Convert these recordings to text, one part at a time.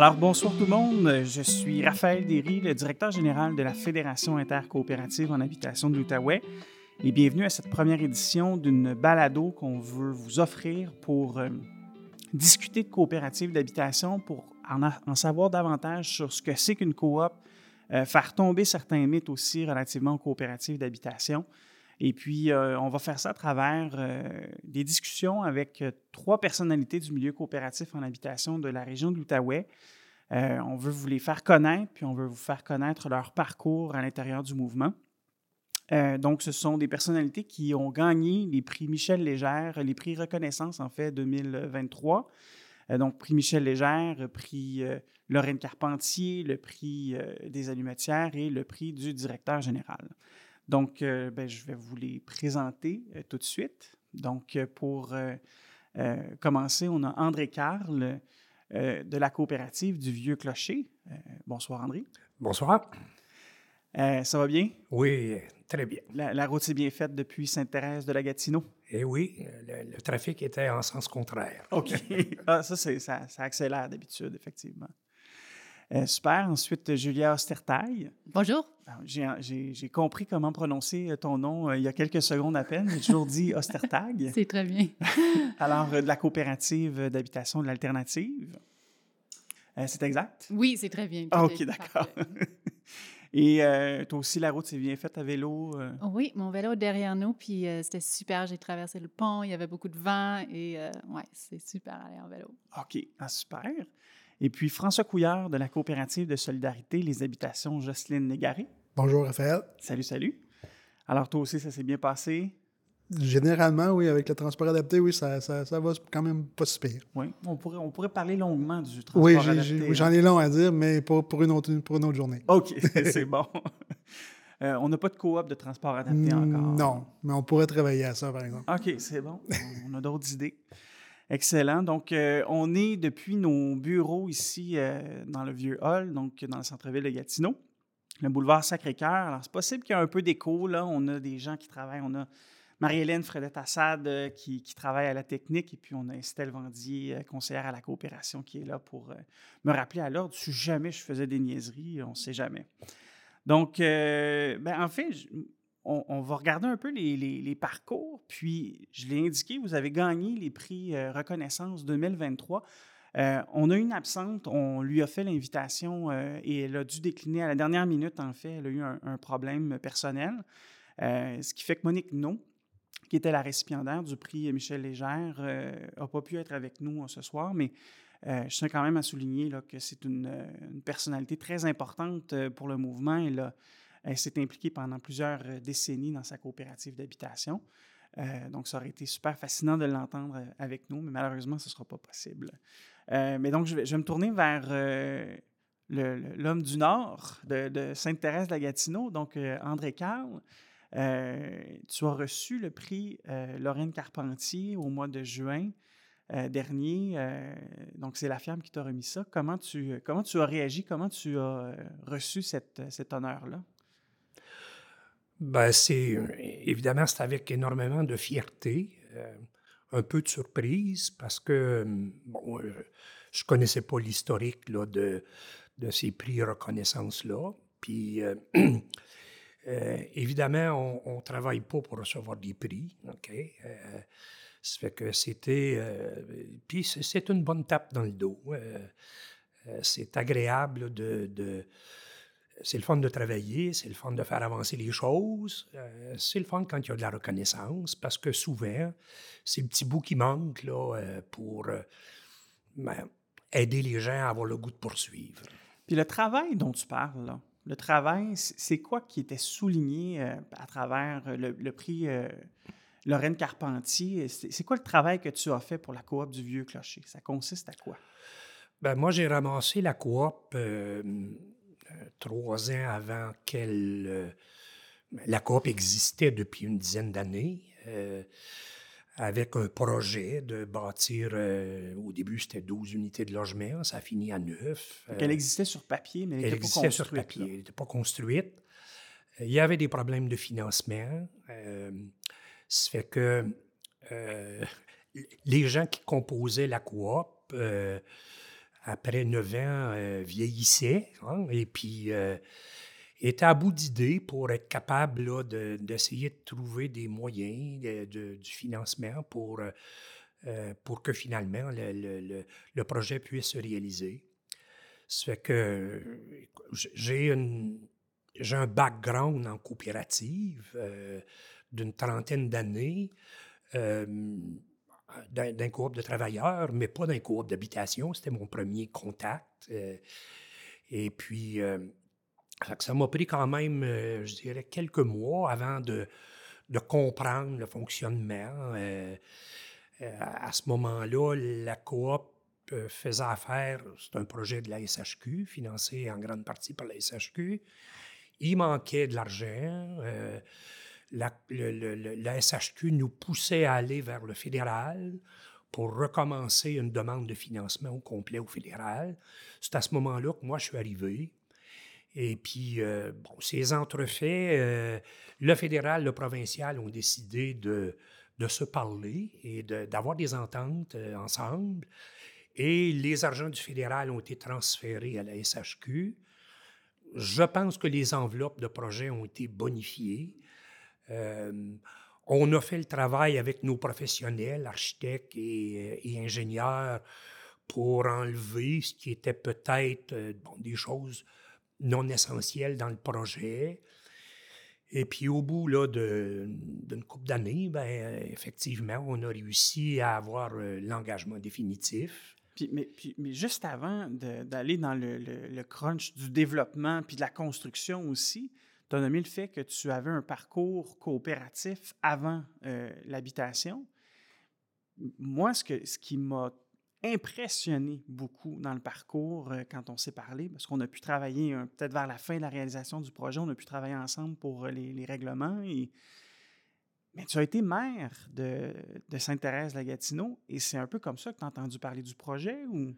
Alors, bonsoir tout le monde. Je suis Raphaël Derry, le directeur général de la Fédération intercoopérative en habitation de l'Outaouais. Et bienvenue à cette première édition d'une balado qu'on veut vous offrir pour euh, discuter de coopératives d'habitation, pour en, savoir davantage sur ce que c'est qu'une coop, euh, faire tomber certains mythes aussi relativement aux coopératives d'habitation. Et puis, euh, on va faire ça à travers des discussions avec trois personnalités du milieu coopératif en habitation de la région de l'Outaouais. Euh, on veut vous les faire connaître, puis on veut vous faire connaître leur parcours à l'intérieur du mouvement. Euh, donc, ce sont des personnalités qui ont gagné les prix Michel Légère, les prix Reconnaissance, en fait, 2023. Euh, donc, prix Michel Légère, prix Lorraine Carpentier, le prix des allumetières et le prix du directeur général. Donc, ben, je vais vous les présenter tout de suite. Donc, pour commencer, on a André Carle euh, de la coopérative du Vieux Clocher. Euh, bonsoir, André. Bonsoir. Euh, ça va bien? Oui, très bien. La, la route s'est bien faite depuis Sainte-Thérèse de la Gatineau? Et oui, le, le trafic était en sens contraire. OK. ah, ça, ça accélère d'habitude, effectivement. Euh, super. Ensuite, Julia Ostertaille. Bonjour. Alors, J'ai compris comment prononcer ton nom euh, il y a quelques secondes à peine. J'ai toujours dit Ostertag. C'est très bien. Alors, euh, de la coopérative d'habitation de l'alternative. Euh, c'est exact? Oui, c'est très bien. Ah, OK, d'accord. Et euh, toi aussi, la route s'est bien faite à vélo? euh? Oui, mon vélo derrière nous, puis euh, c'était super. J'ai traversé le pont, il y avait beaucoup de vent et euh, ouais, c'est super aller en vélo. OK, ah, super. Et puis François Couillard de la coopérative de solidarité Les Habitations Jocelyne Légaré. Bonjour Raphaël. Salut, salut. Alors toi aussi, ça s'est bien passé? Généralement, oui, avec le transport adapté, oui, ça, ça, ça va quand même pas si pire. Oui, on pourrait, on pourrait parler longuement du transport Oui, adapté. j'ai- hein. j'en ai long à dire, mais pas pour une autre, pour une autre journée. OK, c'est bon. Euh, on n'a pas de coop de transport adapté encore. Non, mais on pourrait travailler à ça, par exemple. OK, c'est bon. On a d'autres idées. Excellent. Donc, euh, on est depuis nos bureaux ici euh, dans le Vieux Hall, donc dans le centre-ville de Gatineau, le boulevard Sacré-Cœur. Alors, c'est possible qu'il y ait un peu d'écho. Là, on a des gens qui travaillent. On a Marie-Hélène Fredette-Assad euh, qui, travaille à la technique, et puis on a Estelle Vendier, conseillère à la coopération, qui est là pour me rappeler à l'ordre si jamais je faisais des niaiseries, on ne sait jamais. Donc, ben, en fait, on, va regarder un peu les, parcours. Puis, je l'ai indiqué, vous avez gagné les prix euh, Reconnaissance 2023. Euh, on a une absente, on lui a fait l'invitation euh, et elle a dû décliner à la dernière minute, en fait. Elle a eu un, problème personnel. Ce qui fait que Monique No, qui était la récipiendaire du prix Michel Légère, n'a pas pu être avec nous ce soir, mais je tiens quand même à souligner que c'est une, une personnalité très importante pour le mouvement. Elle, a- elle s'est impliquée pendant plusieurs euh, décennies dans sa coopérative d'habitation. Euh, donc, ça aurait été super fascinant de l'entendre euh, avec nous, mais malheureusement, ce ne sera pas possible. Euh, mais donc, je vais, me tourner vers euh, l'homme du Nord de, Sainte-Thérèse de la Gatineau, donc euh, André Carle. Euh, tu as reçu le prix euh, Lorraine Carpentier au mois de juin euh, dernier. euh, donc, c'est la FIAM qui t'a remis ça. Comment tu, comment tu as réagi? Comment tu as euh, reçu cette, cet honneur-là? Ben, c'est évidemment, c'est avec énormément de fierté, euh, un peu de surprise, parce que euh, bon, euh, je connaissais pas l'historique là, de, de ces prix reconnaissance-là. Puis, euh, euh, évidemment, on ne travaille pas pour recevoir des prix, OK? Ça fait que c'était... puis c'est- une bonne tape dans le dos. c'est agréable de c'est le fun de travailler, c'est le fun de faire avancer les choses, euh, c'est le fun quand il y a de la reconnaissance, parce que souvent, c'est le petit bout qui manque là, euh, pour euh, ben, aider les gens à avoir le goût de poursuivre. Puis le travail dont tu parles, là, le travail, c'est quoi qui était souligné à travers le, le prix Lorraine Carpentier? C'est quoi le travail que tu as fait pour la coop du Vieux Clocher? Ça consiste à quoi? Ben, moi, j'ai ramassé la coop trois ans avant qu'elle... euh, la coop existait depuis une dizaine d'années, euh, avec un projet de bâtir, euh, au début, c'était 12 unités de logement, ça a fini à 9. Donc, elle existait sur papier, mais elle n'était pas existait sur construite. papier, là. elle n'était pas construite. Il y avait des problèmes de financement. Euh, ça fait que euh, les gens qui composaient la coop après neuf ans, euh, vieillissait hein, et puis euh, était à bout d'idées pour être capable là, de- d'essayer de, trouver des moyens de- du financement pour, euh, pour que finalement le, le- le- projet puisse se réaliser. Ça que j'ai un background en coopérative d'une trentaine d'années. D'un d'un coop de travailleurs, mais pas d'un coop d'habitation. C'était mon premier contact. euh, et puis, euh, ça m'a pris quand même, euh, je dirais, quelques mois avant de, de comprendre le fonctionnement. À ce moment-là, la coop faisait affaire, c'est un projet de la SHQ, financé en grande partie par la SHQ. Il manquait de l'argent. La, SHQ nous poussait à aller vers le fédéral pour recommencer une demande de financement au complet au fédéral. C'est à ce moment-là que moi, je suis arrivé. Et puis, euh, bon, ces entrefaits, euh, le fédéral, le provincial ont décidé de, de se parler et d'avoir des ententes euh, ensemble. Et les argents du fédéral ont été transférés à la SHQ. Je pense que les enveloppes de projet ont été bonifiées. Euh, on a fait le travail avec nos professionnels, architectes et, et ingénieurs, pour enlever ce qui était peut-être euh, bon, des choses non essentielles dans le projet. Et puis au bout d'une couple d'années, ben, euh, effectivement, on a réussi à avoir euh, l'engagement définitif. Puis, mais, puis- mais juste avant d'aller dans le, le- le crunch du développement puis de la construction aussi, tu as nommé le fait que tu avais un parcours coopératif avant euh, l'habitation. Moi, ce, que, ce qui m'a impressionné beaucoup dans le parcours euh, quand on s'est parlé, parce qu'on a pu travailler peut-être vers la fin de la réalisation du projet, on a pu travailler ensemble pour euh, les, règlements. Et... Mais tu as été maire de, de Sainte-Thérèse-la-Gatineau et c'est un peu comme ça que tu as entendu parler du projet ou...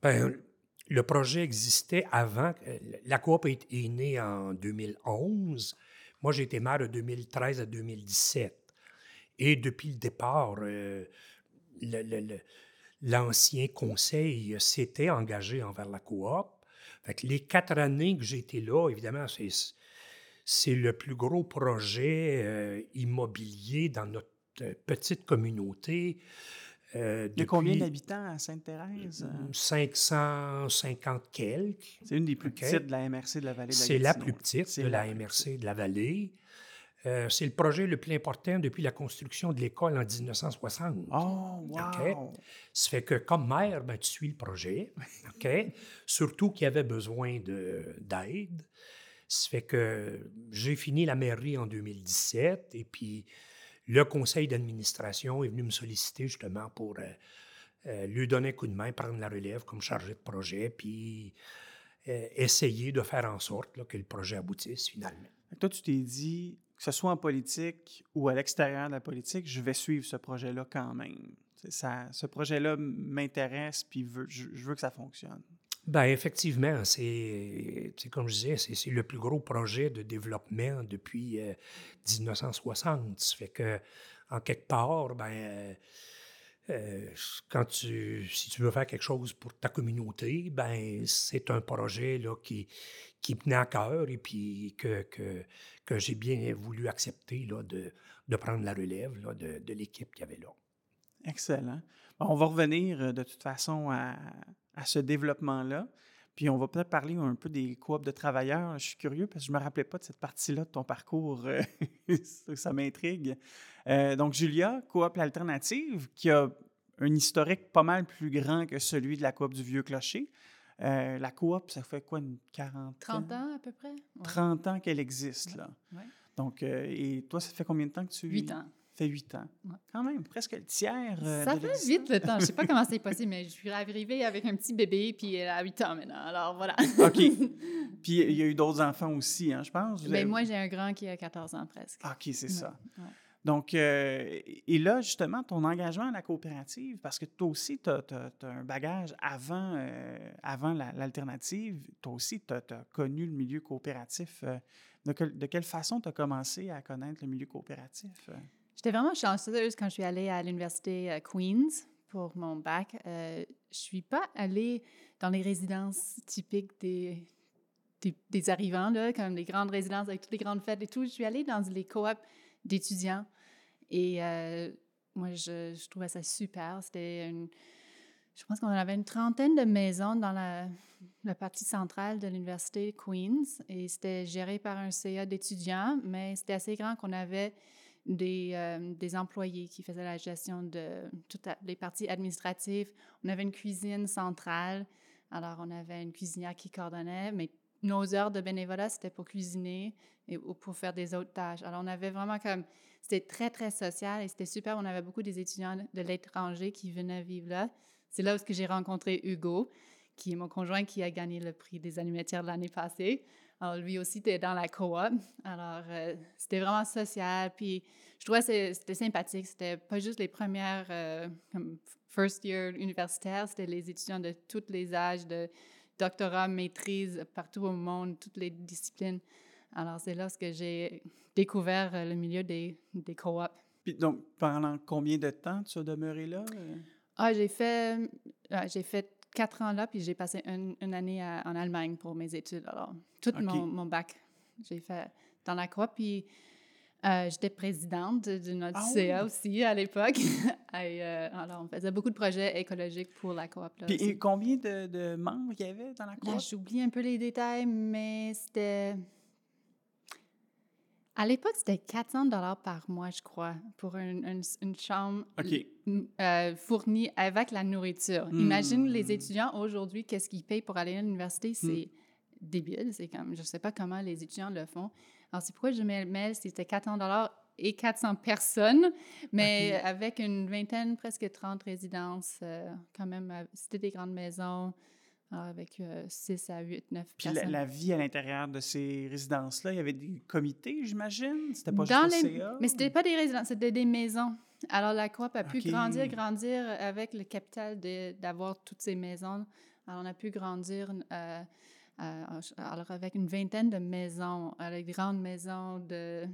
Ben, le projet existait avant. La coop est, est née en 2011. Moi, j'ai été maire de 2013 à 2017. Et depuis le départ, euh, l'ancien conseil s'était engagé envers la coop. Les quatre années que j'ai été là, évidemment, c'est, le plus gros projet euh, immobilier dans notre petite communauté. Euh, Il y a combien d'habitants à Sainte-Thérèse? Euh, 550 quelques. C'est une des plus OK. petites de la MRC de la vallée de la C'est la plus petite de la MRC de la vallée. Euh, c'est le projet le plus important depuis la construction de l'école en 1960. Oh, wow! Ça fait que comme maire, ben, tu suis le projet. OK? Surtout qu'il y avait besoin de- d'aide. Ça fait que j'ai fini la mairie en 2017 et puis le conseil d'administration est venu me solliciter justement pour euh, euh, lui donner un coup de main, prendre la relève comme chargé de projet, puis euh, essayer de faire en sorte que le projet aboutisse finalement. Toi, tu t'es dit, que ce soit en politique ou à l'extérieur de la politique, je vais suivre ce projet-là quand même. Ça, ce projet-là m'intéresse, puis je veux que ça fonctionne. Ben effectivement, c'est comme je disais, c'est le plus gros projet de développement depuis euh, 1960. Ça fait que, en quelque part, ben, euh, euh, quand tu, si tu veux faire quelque chose pour ta communauté, ben c'est un projet là, qui, qui me tenait à cœur et puis que, que, que j'ai bien voulu accepter là, de, de prendre la relève là, de, de l'équipe qu'il y avait là. Excellent. On va revenir euh, de toute façon à, à ce développement-là. Puis on va peut-être parler un peu des coops de travailleurs. Je suis curieux parce que je ne me rappelais pas de cette partie-là de ton parcours. euh, ça m'intrigue. Euh, donc, Julia, coop L'Alternative, qui a un historique pas mal plus grand que celui de la coop du Vieux Clocher. Euh, la coop, ça fait quoi, une 40 30 ans à peu près? Ouais. 30 ans qu'elle existe, là. Ouais. Donc, euh, et toi, ça fait combien de temps que tu... 8 ans. Fait 8 ans. Ouais. Quand même, presque le tiers. euh, Ça de fait vite le temps. Je ne sais pas comment c'est possible, mais je suis arrivée avec un petit bébé, puis elle a 8 ans maintenant. Alors voilà. OK. Puis il y a eu d'autres enfants aussi, hein, je pense. Vous Mais avez- moi, j'ai un grand qui a 14 ans presque. OK, c'est Ouais, ça. ouais. Donc, euh, et là, justement, ton engagement à la coopérative, parce que toi aussi, tu as, un bagage avant, euh, avant la- l'alternative, toi aussi, tu as, connu le milieu coopératif. de, de quelle façon tu as commencé à connaître le milieu coopératif? J'étais vraiment chanceuse quand je suis allée à l'université euh, Queen's. pour mon bac, euh, je suis pas allée dans les résidences typiques des, des, des arrivants, là, comme les grandes résidences avec toutes les grandes fêtes et tout. Je suis allée dans les coops d'étudiants. Et euh, moi, je, je trouvais ça super. C'était une je pense qu'on avait une trentaine de maisons dans la, la partie centrale de l'université Queens et c'était géré par un CA d'étudiants, mais c'était assez grand qu'on avait des, euh, des, employés qui faisaient la gestion de toutes les parties administratives. On avait une cuisine centrale, alors on avait une cuisinière qui coordonnait, mais nos heures de bénévolat, c'était pour cuisiner et ou pour faire des autres tâches. Alors on avait vraiment comme, c'était très, très social et c'était super. On avait beaucoup des étudiants de l'étranger qui venaient vivre là. C'est là où j'ai rencontré Hugo, qui est mon conjoint qui a gagné le prix des animatières de l'année passée. Alors, lui aussi était dans la coop. Alors, euh, c'était vraiment social. Puis, je trouvais que c'était sympathique. C'était pas juste les premières, euh, comme first year universitaires, c'était les étudiants de tous les âges, de doctorat, maîtrise, partout au monde, toutes les disciplines. Alors, c'est là que j'ai découvert euh, le milieu des, des coops. Puis, donc, pendant combien de temps tu as demeuré là? Ah, j'ai fait, j'ai fait quatre ans là, puis j'ai passé une, année en Allemagne pour mes études. Alors, tout mon, mon, bac, j'ai fait dans la coop, puis euh, j'étais présidente de notre ah CA aussi à l'époque. Euh, alors, on faisait beaucoup de projets écologiques pour la coop. Là, puis, combien de, de, membres il y avait dans la coop? J'oublie un peu les détails, mais c'était à l'époque, c'était 400 dollars par mois, je crois, pour une, une, chambre euh, fournie avec la nourriture. Imagine les étudiants aujourd'hui, qu'est-ce qu'ils payent pour aller à l'université? Hmm. C'est débile. C'est comme, je ne sais pas comment les étudiants le font. Alors, c'est pourquoi je mets le mail, c'était 400 dollars et 400 personnes, mais avec une vingtaine, presque 30 résidences, euh, quand même, euh, c'était des grandes maisons. Ah, avec 6 euh, à 8, 9 Puis la, la, vie à l'intérieur de ces résidences-là, il y avait des comités, j'imagine? C'était pas Dans juste les... CA? Mais c'était pas des résidences, c'était des maisons. Alors la coop a pu grandir, grandir avec le capital d'avoir toutes ces maisons. Alors on a pu grandir euh, euh, alors avec une vingtaine de maisons, les grandes maisons de...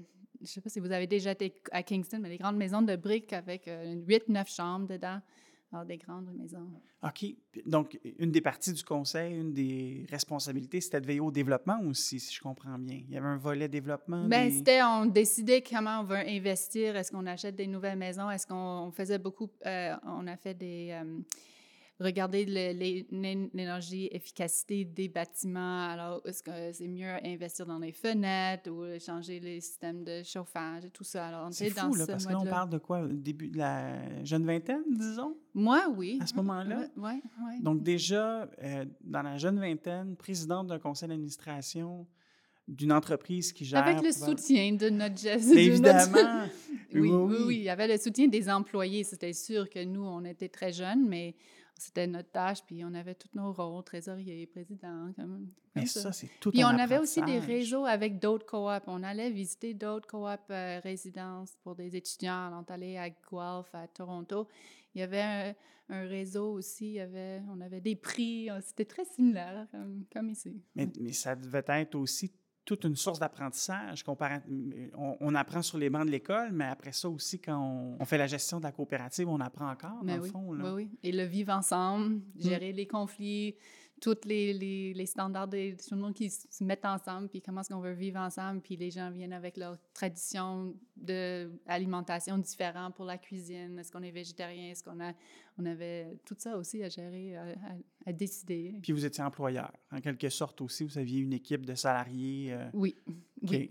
Je sais pas si vous avez déjà été à Kingston, mais les grandes maisons de briques avec 8-9 chambres dedans des grandes maisons. OK. Donc, une des parties du conseil, une des responsabilités, c'était de veiller au développement aussi, si je comprends bien. Il y avait un volet développement. Bien, c'était, on décidait comment on veut investir. Est-ce qu'on achète des nouvelles maisons? Est-ce qu'on faisait beaucoup, euh, on a fait des, euh, regarder l'énergie, efficacité des bâtiments. Alors, est-ce que c'est mieux investir dans les fenêtres ou changer les systèmes de chauffage et tout ça? Alors, c'est fou, là, parce que là, on parle de quoi? Début de la jeune vingtaine, disons? Moi, oui. À ce moment-là? Oui, oui. Donc, déjà, euh, dans la jeune vingtaine, présidente d'un conseil d'administration, d'une entreprise qui gère. Avec le soutien de notre gestion. Évidemment. oui, oui, oui, Il y avait le soutien des employés. C'était sûr que nous, on était très jeunes, mais c'était notre tâche, puis on avait tous nos rôles, trésorier, président, comme, Mais ça, c'est tout Puis on avait aussi des réseaux avec d'autres coops. On allait visiter d'autres coops euh, résidences pour des étudiants. On allait à Guelph, à Toronto. Il y avait un, réseau aussi, il y avait, on avait des prix. C'était très similaire, comme, comme ici. Mais, mais ça devait être aussi toute une source d'apprentissage. On, on, apprend sur les bancs de l'école, mais après ça aussi, quand on, fait la gestion de la coopérative, on apprend encore, dans le fond. Oui, oui. Et le vivre ensemble, gérer les conflits, tous les, les, les, standards de tout le monde qui se mettent ensemble, puis comment est-ce qu'on veut vivre ensemble, puis les gens viennent avec leur tradition d'alimentation différente pour la cuisine. Est-ce qu'on est végétarien? Est-ce qu'on a, on avait tout ça aussi à gérer, à, décider. Puis vous étiez employeur, en quelque sorte aussi, vous aviez une équipe de salariés. Euh, oui. oui.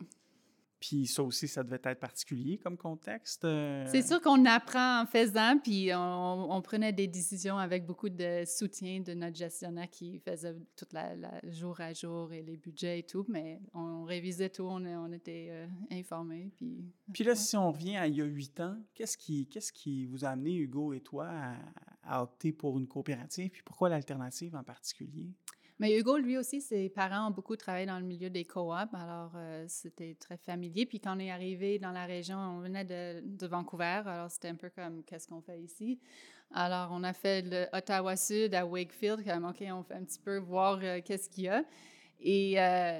Puis ça aussi, ça devait être particulier comme contexte. Euh. C'est sûr qu'on apprend en faisant, puis on, prenait des décisions avec beaucoup de soutien de notre gestionnaire qui faisait tout la, jour à jour et les budgets et tout, mais on révisait tout, on, on était euh, informés. Puis, puis là, si on revient à il y a huit ans, qu'est-ce qui, qu'est-ce qui vous a amené, Hugo et toi, à opter pour une coopérative, puis pourquoi l'alternative en particulier? Mais Hugo, lui aussi, ses parents ont beaucoup travaillé dans le milieu des coops, alors euh, c'était très familier. Puis quand on est arrivé dans la région, on venait de, Vancouver, alors c'était un peu comme qu'est-ce qu'on fait ici? Alors on a fait le Ottawa Sud à Wakefield, comme OK, on fait un petit peu voir euh, qu'est-ce qu'il y a. Et euh,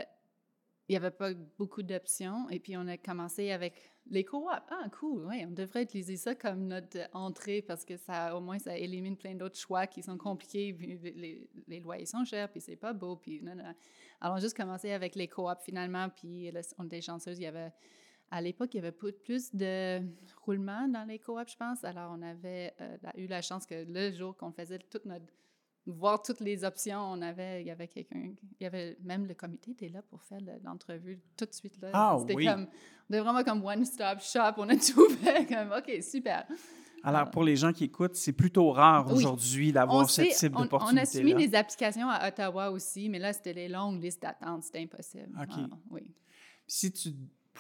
il n'y avait pas beaucoup d'options. Et puis, on a commencé avec les coops. Ah, cool, oui, on devrait utiliser ça comme notre entrée parce que ça, au moins, ça élimine plein d'autres choix qui sont compliqués. les, les, loyers sont chers, puis c'est pas beau. Puis, non, non. Alors, juste commencé avec les coops finalement. Puis, là, on était chanceuses. Il y avait, à l'époque, il y avait plus de roulement dans les coops, je pense. Alors, on avait euh, eu la chance que le jour qu'on faisait toute notre voir toutes les options. On avait, il y avait quelqu'un, il y avait même le comité était là pour faire l'entrevue tout de suite là. Ah C'était oui. comme, on était vraiment comme one stop shop. On a tout fait comme, ok, super. Alors, pour les gens qui écoutent, c'est plutôt rare Oui. aujourd'hui d'avoir ce type on, on a d'opportunité. soumis des applications à Ottawa aussi, mais là, c'était les longues listes d'attente. C'était impossible. OK. Ah, oui. Si tu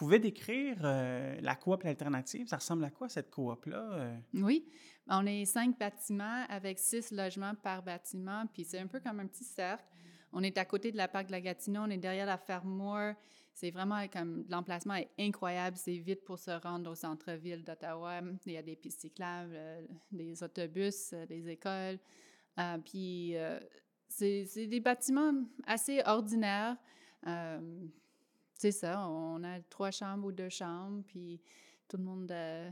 pouvais décrire euh, la coop alternative, ça ressemble à quoi cette coop-là? euh? Oui. On est cinq bâtiments avec six logements par bâtiment, puis c'est un peu comme un petit cercle. On est à côté de la parc de la Gatineau, on est derrière la ferme Moore. C'est vraiment comme l'emplacement est incroyable, c'est vite pour se rendre au centre-ville d'Ottawa. Il y a des pistes cyclables, euh, des autobus, des écoles. Puis c'est des bâtiments assez ordinaires. C'est ça, on a trois chambres ou deux chambres, puis tout le monde. euh,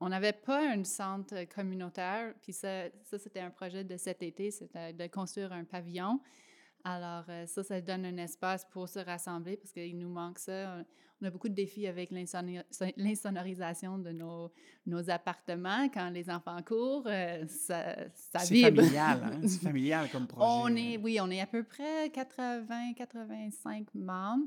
on n'avait pas un centre communautaire, puis ça, ça c'était un projet de cet été, c'était de construire un pavillon. Alors, euh, ça, ça donne un espace pour se rassembler parce qu'il nous manque ça. On a beaucoup de défis avec l'insonori- l'insonorisation de nos, nos appartements. Quand les enfants courent, euh, ça, ça C'est vibre. familial, hein? C'est familial comme projet. On est, oui, on est à peu près 80-85 membres.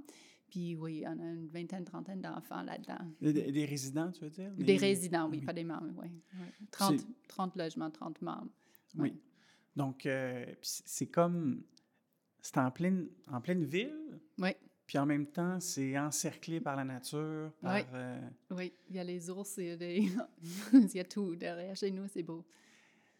Puis oui, on a une vingtaine, trentaine d'enfants là-dedans. Des, résidents, tu veux dire? Des résidents, oui, oui. pas des membres, oui. oui. 30, 30 logements, 30 membres. Oui. Donc, euh, c'est c'est comme. C'est en pleine, en pleine ville, Oui, puis en même temps, c'est encerclé par la nature, par. Oui. euh, oui. Il y a les ours, il y a, des- il y a tout derrière chez nous, c'est beau.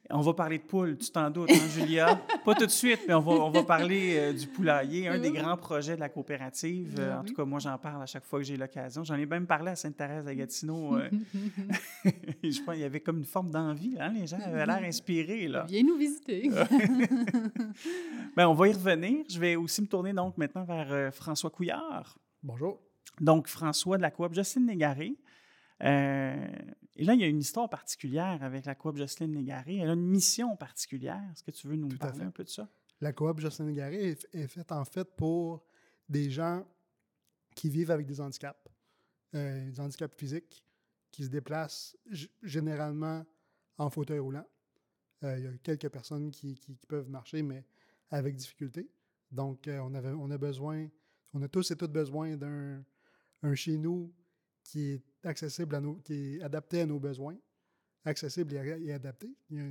On va parler de poules, tu t'en doutes, hein, Julia? Pas tout de suite, mais on va, on va parler euh, du poulailler, un des Oui. grands projets de la coopérative. Euh, en oui. tout cas, moi, j'en parle à chaque fois que j'ai l'occasion. J'en ai même parlé à Sainte-Thérèse à Gatineau. euh, je pense qu'il y avait comme une forme d'envie. Hein? Les gens avaient l'air inspirés. Là. Viens nous visiter. Ben, on va y revenir. Je vais aussi me tourner donc maintenant vers euh, François Couillard. Bonjour. Donc, François de la coop Jocelyne Légaré. Euh, et là, il y a une histoire particulière avec la coop Jocelyne Légaré. Elle a une mission particulière. Est-ce que tu veux nous Tout parler un peu de ça? La coop Jocelyn Garé est, est faite en fait pour des gens qui vivent avec des handicaps, euh, des handicaps physiques, qui se déplacent généralement en fauteuil roulant. Euh, il y a quelques personnes qui, qui- qui peuvent marcher, mais avec difficulté. Donc, euh, on, avait, on a besoin, on a tous et toutes besoin d'un un chez nous qui est accessible à nos, qui est adapté à nos besoins, accessible et, adapté. Il y a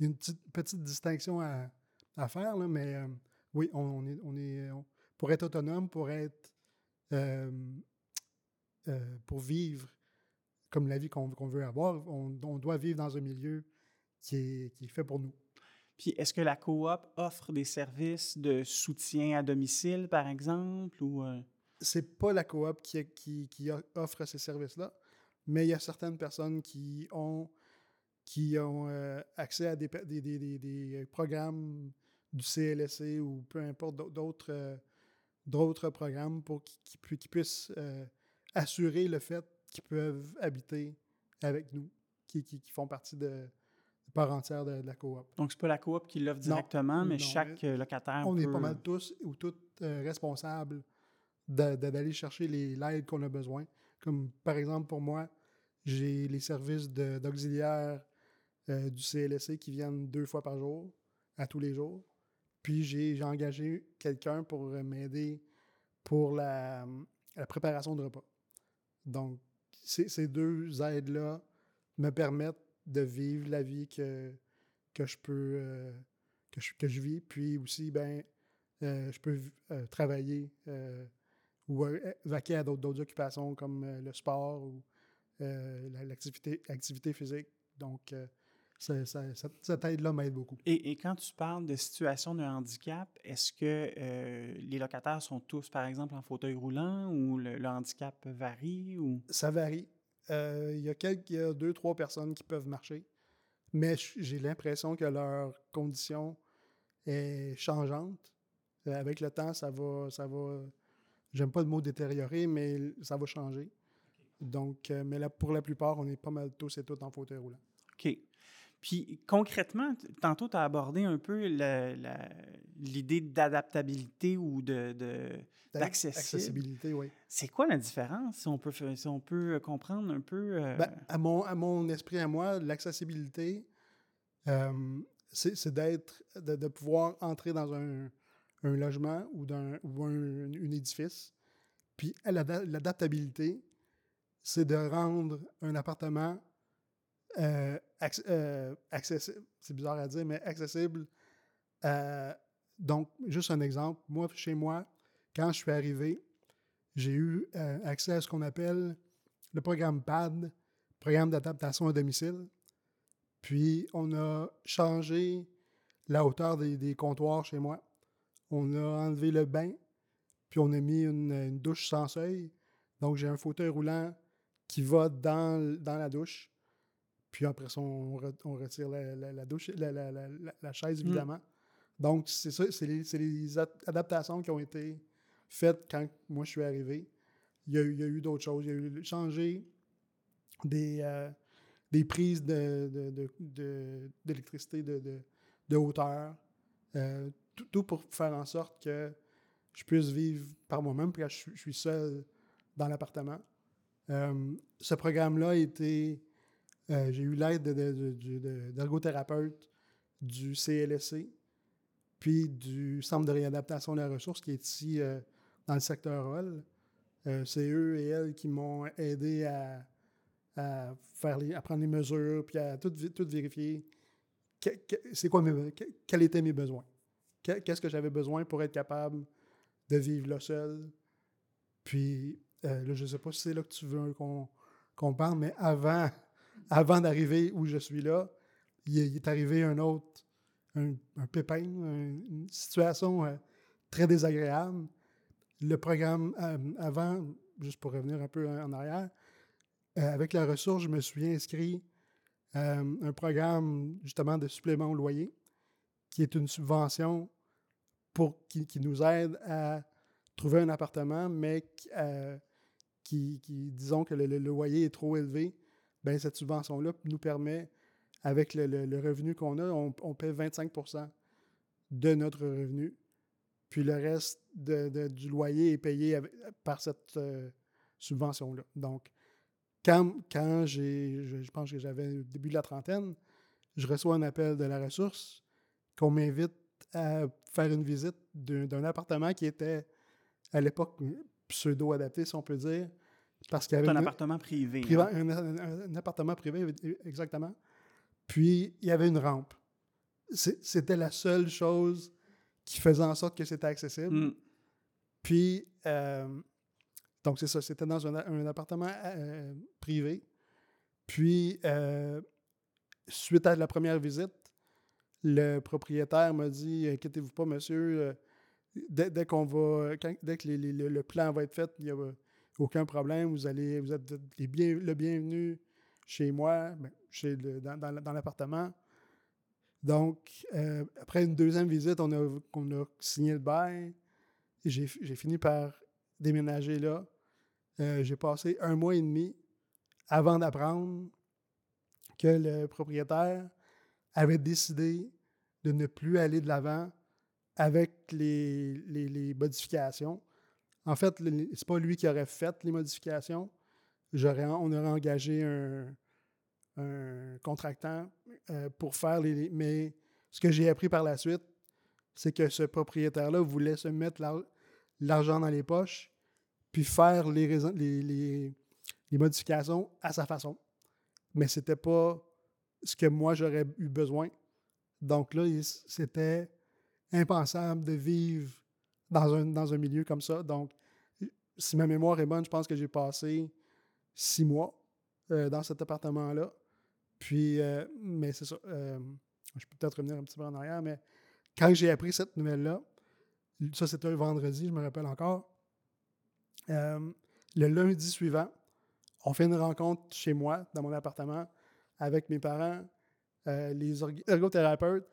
une, petite, distinction à, faire, mais euh, oui, on, est, pour être autonome, pour être euh, euh, pour vivre comme la vie qu'on veut avoir, on, doit vivre dans un milieu qui est, qui est fait pour nous. Puis, est-ce que la coop offre des services de soutien à domicile, par exemple? Ou, C'est pas la coop qui, qui, qui o- offre ces services-là, mais il y a certaines personnes qui ont, qui ont euh, accès à des, pe- des, des- des- des programmes du CLSC ou peu importe d'autres euh, d'autres programmes pour qu'ils qu'ils pu- qu'ils puissent euh, assurer le fait qu'ils peuvent habiter avec nous, qui, font partie de, part entière de, de la coop. donc, c'est pas la coop qui l'offre Non, directement, mais non, chaque euh, locataire On est pas mal tous ou toutes euh, responsables d'aller chercher l'aide qu'on a besoin. Comme par exemple pour moi, j'ai les services de- d'auxiliaire euh, du CLSC qui viennent deux fois par jour, à tous les jours. Puis j'ai engagé quelqu'un pour euh, m'aider pour la, préparation de repas. Donc, ces, deux aides-là me permettent de vivre la vie que, que je peux euh, que, je, que je vis. Puis aussi, ben, euh, je peux travailler ou euh, vaquer à d'autres occupations comme euh, le sport ou euh, la- l'activité activité physique. Donc, ça- ça- ça- cette aide-là m'aide beaucoup. Et, et quand tu parles de situation de handicap, est-ce que euh, les locataires sont tous, par exemple, en fauteuil roulant ou le, le handicap varie? Ou... Ça varie. Euh, Il y a quelques, il y a deux, trois personnes qui peuvent marcher, mais j'ai l'impression que leur condition est changeante. Avec le temps, ça va, ça va j'aime pas le mot détériorer, mais ça va changer. Donc, euh, mais là, pour la plupart, on est pas mal tous et toutes en fauteuil roulant. OK. Puis concrètement, tantôt, tu as abordé un peu l'idée d'adaptabilité ou de, de-. Accessibilité, oui. C'est quoi la différence, si on peut, si on peut comprendre un peu? euh, Ben, à, mon, à mon esprit, à moi, l'accessibilité, euh, c'est c'est d'être, de, de pouvoir entrer dans un, un logement ou, ou un, édifice. Puis l'adaptabilité, c'est de rendre un appartement euh, euh, accessible. C'est bizarre à dire, mais accessible. euh, donc, juste un exemple. Moi, chez moi, quand je suis arrivé, j'ai eu accès à ce qu'on appelle le programme PAD, programme d'adaptation à domicile. Puis, on a changé la hauteur des, des comptoirs chez moi. On a enlevé le bain, puis on a mis une, une douche sans seuil. Donc, j'ai un fauteuil roulant qui va dans, la douche. Puis après ça, on, re- on retire la, la- la douche, la, la- chaise, Mm. évidemment. Donc, c'est ça, c'est les, adaptations qui ont été faites quand moi je suis arrivé. Il y a, eu- il y a eu d'autres choses. Il y a eu changer des, euh, des prises de- de- de- d'électricité de, de, de hauteur. Euh, tout, pour faire en sorte que je puisse vivre par moi-même, puis je, suis- seul dans l'appartement. Euh, ce programme-là a été. euh, J'ai eu l'aide de- de- de- de- de- d'ergothérapeutes du CLSC, puis du Centre de réadaptation de la ressource qui est ici euh, dans le secteur Hall. C'est eux et elles qui m'ont aidé à, faire à prendre les mesures, puis à tout, vérifier. C'est quoi quels étaient mes besoins? Que- Qu'est-ce que j'avais besoin pour être capable de vivre là seul? Puis, euh, là, je ne sais pas si c'est là que tu veux qu'on parle, mais avant, avant d'arriver où je suis là, il est, arrivé un autre, un, pépin, un- une situation euh, très désagréable. Le programme euh, avant, juste pour revenir un peu en arrière, avec la ressource, je me suis inscrit à un programme justement de supplément au loyer, qui est une subvention qui, nous aide à trouver un appartement, mais qui, disons que le, loyer est trop élevé, ben cette subvention-là nous permet, avec le, revenu qu'on a, on, on paie 25% de notre revenu, puis le reste du loyer est payé par cette euh, subvention-là. Donc, quand, quand j'ai, je, je pense que j'avais le début de la trentaine, je reçois un appel de la ressource qu'on m'invite à faire une visite d'un, d'un appartement qui était à l'époque pseudo-adapté, si on peut dire, parce qu'il y avait c'est un une- appartement privé. hein? un, un- un appartement privé, exactement. Puis, il y avait une rampe. C'est- C'était la seule chose qui faisait en sorte que c'était accessible. Mm. Puis, euh, donc c'est ça, c'était dans un, un appartement euh, privé. Puis, euh, suite à la première visite, le propriétaire m'a dit Inquiétez-vous pas, monsieur, euh, dès, qu'on va, dès que le, plan va être fait, il n'y a aucun problème, vous, allez, vous êtes le bienvenu chez moi, ben, chez dans, l'appartement. Donc, euh, après une deuxième visite, on a, a signé le bail. J'ai fini par déménager là. Euh, J'ai passé un mois et demi avant d'apprendre que le propriétaire avait décidé de ne plus aller de l'avant avec les, les- modifications. En fait, c'est pas lui qui aurait fait les modifications. On aurait engagé un, un contractant euh, pour faire les, Mais ce que j'ai appris par la suite, c'est que ce propriétaire-là voulait se mettre l'ar- l'argent dans les poches puis faire les, les, les- les modifications à sa façon. Mais c'était pas ce que moi j'aurais eu besoin. Donc là, c'était impensable de vivre dans un, milieu comme ça. Donc, si ma mémoire est bonne, je pense que j'ai passé six mois euh, dans cet appartement-là. Puis, euh, mais c'est ça. euh, je peux peut-être revenir un petit peu en arrière, mais quand j'ai appris cette nouvelle-là, ça c'était un vendredi, je me rappelle encore. Le lundi suivant, on fait une rencontre chez moi, dans mon appartement, avec mes parents, les org- ergothérapeutes,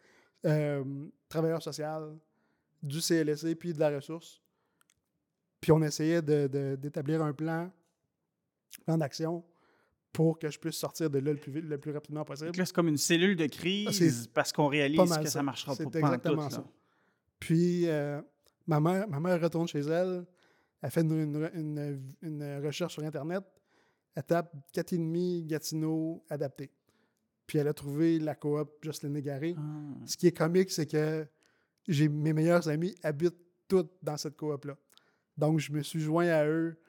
euh, travailleurs sociaux, du CLSC, puis de la ressource. Puis on essayait de- de- d'établir un plan, plan d'action pour que je puisse sortir de là le plus, vite- le plus rapidement possible. C'est comme une cellule de crise Ah, parce qu'on réalise que ça ne marchera pas C'est exactement tout, ça. là. Puis euh, ma, mère, ma mère retourne chez elle, elle fait une, une- une- une recherche sur Internet, elle tape 4,5 Gatineau adapté. Puis elle a trouvé la coop Jocelyne Légaré. Ah. Ce qui est comique, c'est que j'ai mes meilleurs amis habitent tous dans cette coop-là. Donc, je me suis joint à eux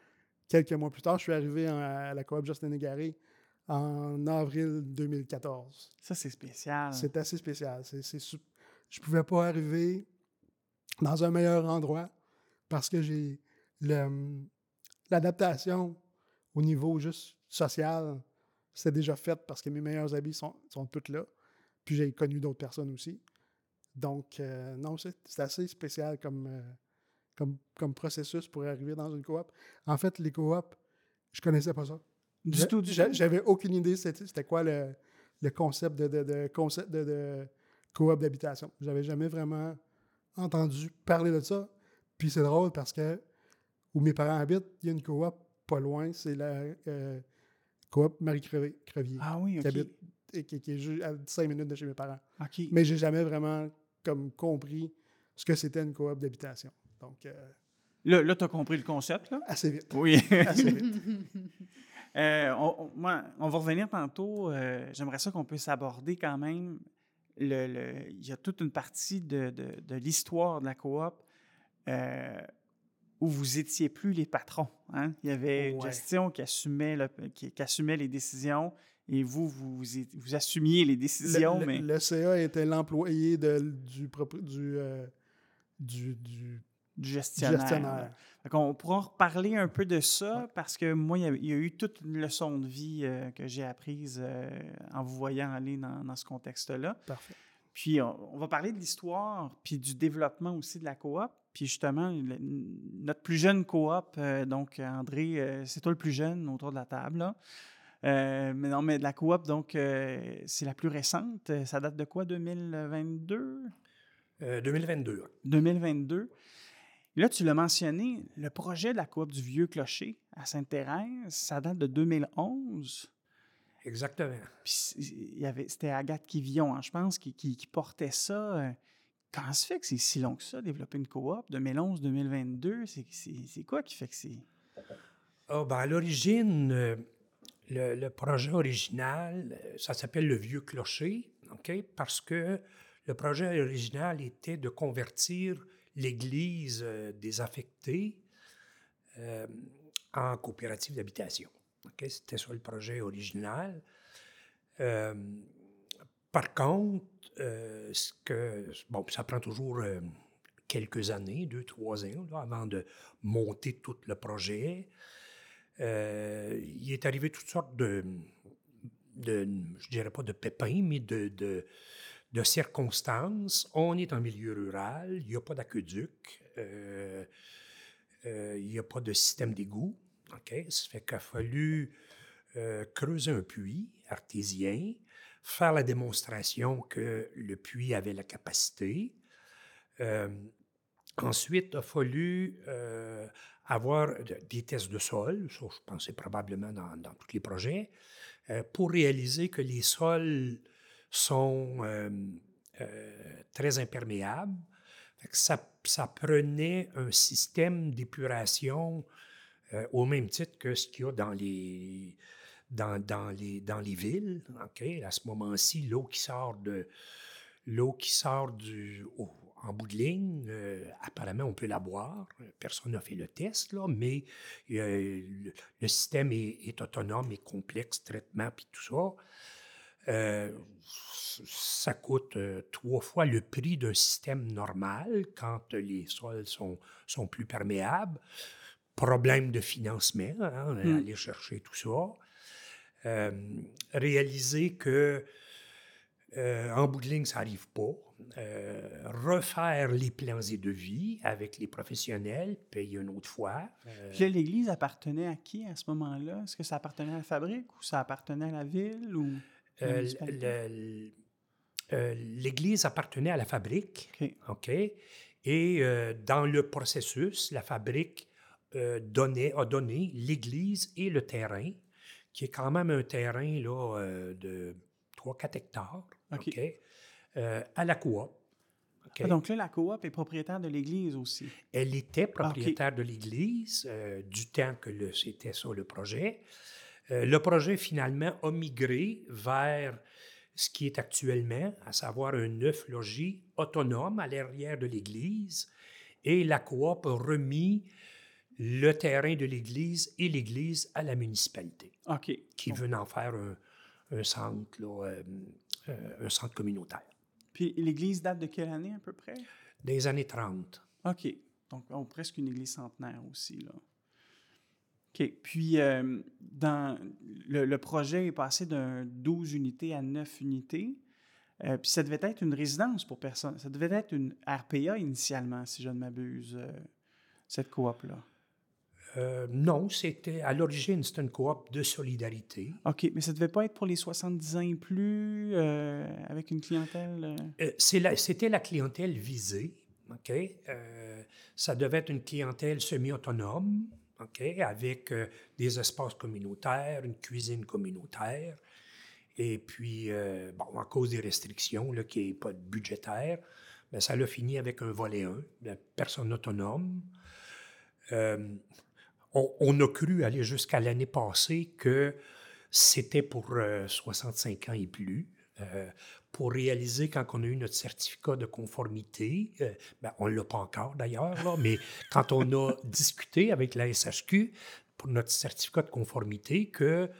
quelques mois plus tard. Je suis arrivé à la coop Jocelyne Légaré en avril 2014. Ça, c'est spécial. C'est assez spécial. Je ne pouvais pas arriver dans un meilleur endroit parce que j'ai l'adaptation au niveau juste social, c'est déjà fait parce que mes meilleurs amis sont, sont toutes là. Puis j'ai connu d'autres personnes aussi. Donc, euh, non, c'est, assez spécial comme, euh, comme, comme processus pour arriver dans une coop. En fait, les coops, je connaissais pas ça. du tout, du. J'avais aucune idée c'était c'était quoi le, le concept de, de, de concept de, de coop d'habitation. J'avais jamais vraiment entendu parler de ça. Puis c'est drôle parce que où mes parents habitent, il y a une coop pas loin, c'est la euh, coop Marie-Crevier, Ah oui, qui habite et qui, qui est juste à 5 minutes de chez mes parents. OK. Mais j'ai jamais vraiment comme compris ce que c'était une coop d'habitation. Donc, euh, Là, là tu as compris le concept, là? assez vite. Oui. Assez vite. Euh, on, on- moi, on va revenir tantôt. euh, J'aimerais ça qu'on puisse aborder quand même. Le, le- il y a toute une partie de, de- de l'histoire de la coop où vous étiez plus les patrons. hein. Il y avait une gestion qui assumait, le- qui, qui assumait les décisions et vous, vous, assumiez les décisions, le, mais le- le CA était l'employé du, du, euh, du, du du gestionnaire. gestionnaire. on pourra reparler un peu de ça parce que moi, il y, a, il y a eu toute une leçon de vie euh, que j'ai apprise euh, en vous voyant aller dans, dans ce contexte-là. Parfait. Puis on, on va parler de l'histoire, puis du développement aussi de la coop. Puis justement, le- notre plus jeune coop, euh, donc André, euh, c'est toi le plus jeune autour de la table. là. Euh, mais non, mais de la coop, donc euh, c'est la plus récente. Euh, Ça date de quoi, 2022? Euh, 2022. 2022. Là, tu l'as mentionné, le projet de la coop du Vieux Clocher à Sainte-Thérèse, ça date de 2011. Exactement. Puis c'était Agathe Quivillon, hein, je pense, qui, qui- qui portait ça. Comment se fait que c'est si long que ça, développer une coop, 2011-2022? C'est, quoi qui fait que c'est... Ah, ben, à l'origine, euh, le, projet original, euh, ça s'appelle le Vieux Clocher, OK? Parce que le projet original était de convertir l'église euh, désaffectée en coopérative d'habitation. OK? C'était ça le projet original. Par contre, euh, que, bon, ça prend toujours euh, quelques années, deux, trois ans, avant de monter tout le projet. Euh, il est arrivé toutes sortes de, de je dirais pas de pépins, mais de, de, circonstances. On est en milieu rural, il n'y a pas d'aqueduc, il n'y a pas de système d'égout. OK? Ça fait qu'il a fallu creuser un puits artésien, faire la démonstration que le puits avait la capacité. Ensuite, il a fallu euh, avoir de- des tests de sol, ça je pense c'est probablement dans, dans tous les projets, euh, pour réaliser que les sols sont euh, très imperméables. Ça, ça prenait un système d'épuration au même titre que ce qu'il y a dans les, dans, dans les, dans les villes. OK? À ce moment-ci, l'eau qui sort de l'eau qui sort du, en bout de ligne, euh, apparemment, on peut la boire. Personne n'a fait le test, là, mais euh, le, le système est, est autonome et complexe, traitement, puis tout ça. Euh, ça coûte euh, trois fois le prix d'un système normal quand les sols sont, sont plus perméables. Problème de financement, hein, Hmm. aller chercher tout ça. Euh, réaliser que euh, en bout de ligne, ça n'arrive pas. Euh, refaire les plans et devis avec les professionnels, payer une autre fois. Euh, Puis l'église appartenait à qui à ce moment-là? Est-ce que ça appartenait à la fabrique ou ça appartenait à la ville? Ou... euh, L'Église appartenait à la fabrique. OK. Et dans le processus, la fabrique donnait, a donné l'église et le terrain, qui est quand même un terrain là, euh, de 3-4 hectares, OK. Euh, à la coop. OK? Ah, donc là, la coop est propriétaire de l'église aussi. Elle était propriétaire de l'église euh, du temps que c'était ça le projet. Euh, le projet, finalement, a migré vers ce qui est actuellement, à savoir un neuf logis autonome à l'arrière de l'église. Et la coop a remis le terrain de l'église et l'église à la municipalité, OK. qui veut en faire un, un centre, là, euh, euh, un centre communautaire. Puis l'église date de quelle année à peu près? Des années 30. OK. Donc, oh, presque une église centenaire aussi, là. OK. Puis, euh, dans le, le projet est passé d'un 12 unités à 9 unités. Euh, puis, ça devait être une résidence pour personne. Ça devait être une RPA initialement, si je ne m'abuse, euh, cette coop-là. Euh, non, c'était à l'origine, c'était une coop de solidarité. OK. Mais ça devait pas être pour les 70 ans et plus, euh, avec une clientèle. euh, la- c'était la clientèle visée. OK? Ça devait être une clientèle semi-autonome, OK? Avec des espaces communautaires, une cuisine communautaire. Et puis, bon, à cause des restrictions, là, qui n'est pas budgétaire, ben, ça l'a fini avec un volet 1, la personne autonome. Euh, on, on a cru aller jusqu'à l'année passée que c'était pour euh, 65 ans et plus. Euh, pour réaliser quand on a eu notre certificat de conformité, euh, ben, on ne l'a pas encore d'ailleurs, mais quand on a discuté avec la SHQ pour notre certificat de conformité, que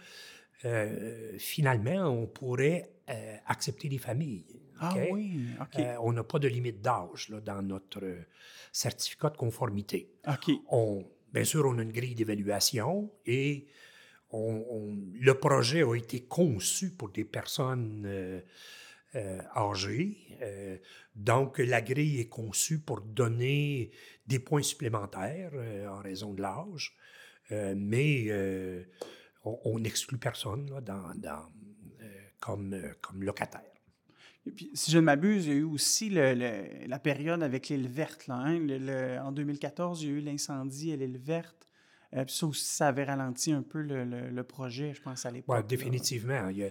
euh, finalement, on pourrait euh, accepter les familles. Ah oui, OK. Euh, on n'a pas de limite d'âge là, dans notre euh, certificat de conformité. OK. On, bien sûr, on a une grille d'évaluation et le projet a été conçu pour des personnes euh, euh, âgées. Euh, donc, la grille est conçue pour donner des points supplémentaires en raison de l'âge, mais on- n'exclut personne là, dans, comme locataire. Et puis, si je ne m'abuse, il y a eu aussi le- le- la période avec l'île verte. Là, hein. Le- en 2014, il y a eu l'incendie à l'île verte. Euh, puis ça aussi, ça avait ralenti un peu le, projet, je pense, à l'époque. Oui, définitivement. Il y, a,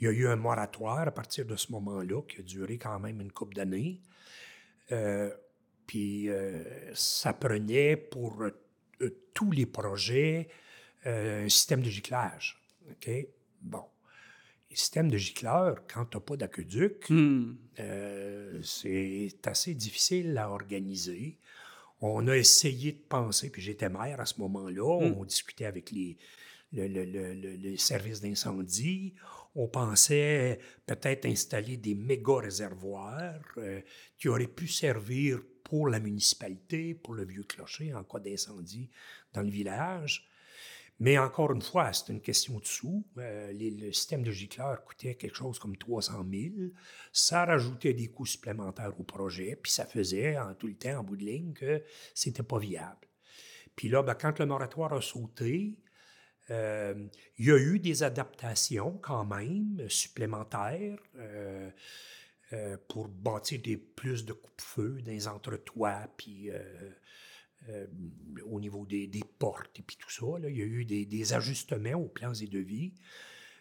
il y a eu un moratoire à partir de ce moment-là qui a duré quand même une couple d'années. Euh, puis euh, ça prenait pour tous les projets un système de giclage. OK? Bon. Le système de gicleur, quand tu n'as pas d'aqueduc, Hmm. euh, c'est assez difficile à organiser. On a essayé de penser, puis j'étais maire à ce moment-là, Mm. on discutait avec les, le, le- le- le- le service d'incendie, on pensait peut-être installer des méga réservoirs euh, qui auraient pu servir pour la municipalité, pour le vieux clocher en cas d'incendie dans le village. Mais encore une fois, c'est une question de sous. Euh, le système de gicleur coûtait quelque chose comme 300 000. Ça rajoutait des coûts supplémentaires au projet, puis ça faisait en tout le temps, en bout de ligne, que c'était pas viable. Puis là, ben, quand le moratoire a sauté, euh, il y a eu des adaptations quand même supplémentaires euh, pour bâtir des, plus de coupe-feu dans les entretoits, puis euh, au niveau des, portes et puis tout ça. là, il y a eu des, ajustements aux plans et devis.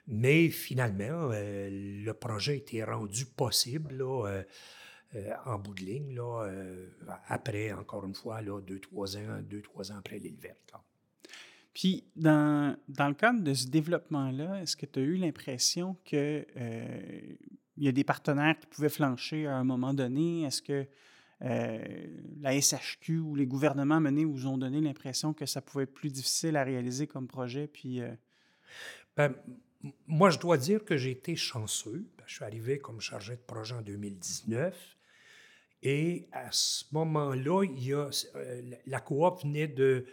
Mais finalement, euh, le projet a été rendu possible là, euh, en bout de ligne, là, après, encore une fois, là, deux, trois ans, deux, trois ans après l'île verte. là. Puis, dans, dans le cadre de ce développement-là, est-ce que tu as eu l'impression que il y a des partenaires qui pouvaient flancher à un moment donné? Est-ce que euh, la SHQ ou les gouvernements menés vous ont donné l'impression que ça pouvait être plus difficile à réaliser comme projet? Puis, euh, Ben, moi, je dois dire que j'ai été chanceux. Ben, je suis arrivé comme chargé de projet en 2019. Et à ce moment-là, il y a, euh, la- coop venait de,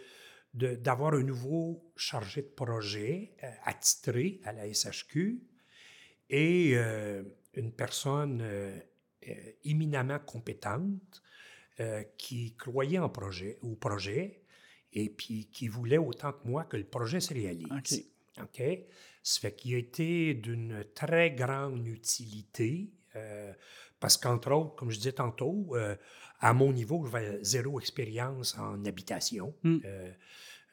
d'avoir un nouveau chargé de projet attitré à la SHQ et une personne éminemment compétente euh, qui croyait en projet, au projet et puis qui voulait autant que moi que le projet se réalise. OK. OK? Ça fait qu'il a été d'une très grande utilité euh, Parce qu'entre autres, comme je disais tantôt, euh, à mon niveau, j'avais zéro expérience en habitation. Mm. Euh,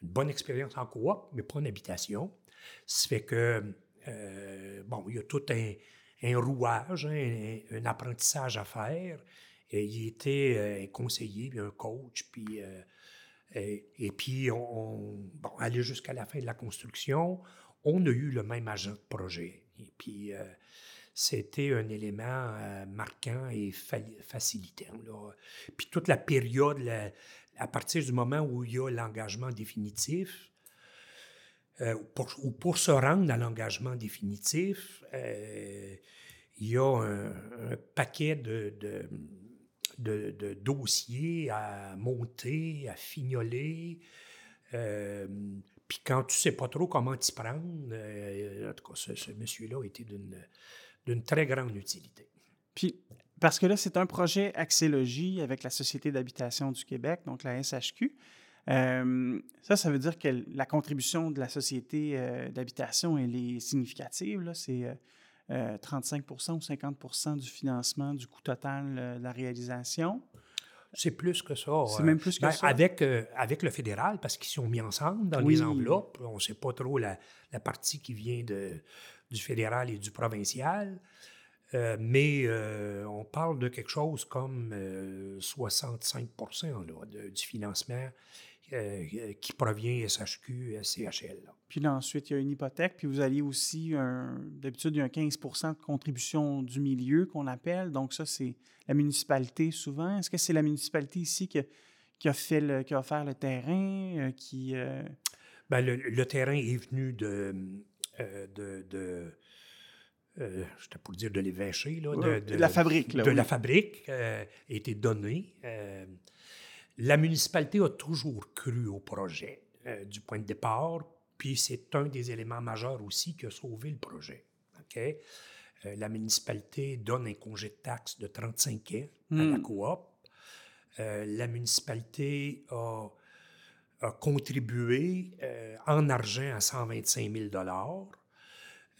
une bonne expérience en coop, mais pas en habitation. Ça fait que, euh, bon, il y a tout un, un rouage, hein, un, apprentissage à faire. Il était euh, conseiller, puis un coach, puis... euh, et, puis, on, on- bon, aller jusqu'à la fin de la construction, on a eu le même agent de projet. Et puis, euh, c'était un élément marquant et fa- facilitant. Puis toute la période, à partir du moment où il y a l'engagement définitif, euh, pour, ou pour se rendre à l'engagement définitif, euh, il y a un, paquet de, dossiers à monter, à fignoler. Euh, puis quand tu sais pas trop comment t'y prendre, en tout cas, ce, monsieur-là a été d'une très grande utilité. Puis, parce que là, c'est un projet Axélogie avec la Société d'habitation du Québec, donc la SHQ. Euh, ça, ça veut dire que la contribution de la Société euh, d'habitation, elle est significative. là. C'est euh, euh, 35% ou 50% du financement du coût total euh, de la réalisation. C'est plus que ça. C'est euh, même plus que ben, ça. Avec, euh, avec le fédéral, parce qu'ils sont mis ensemble dans Oui. les enveloppes. On ne sait pas trop la, la partie qui vient de, du fédéral et du provincial. Euh, mais euh, on parle de quelque chose comme euh, 65 là, de- du financement euh, qui provient SHQ, SCHL. là. Puis là, ensuite, il y a une hypothèque. Puis vous alliez aussi, d'habitude, il y a un 15 de contribution du milieu qu'on appelle. Donc ça, c'est la municipalité souvent. Est-ce que c'est la municipalité ici qui a, qui a fait le, qui a offert le terrain, euh, qui... euh, Ben, le, le terrain est venu de. euh, de, de euh, j'étais pour dire de l'évêché, là. Ouais, De, de la fabrique, là, De oui. la fabrique euh, a été donné. La municipalité a toujours cru au projet euh, du point de départ, puis c'est un des éléments majeurs aussi qui a sauvé le projet. OK? Euh, la municipalité donne un congé de taxe de 35 ans à la Hmm. coop. Euh, la municipalité a, a contribué en argent à 125 000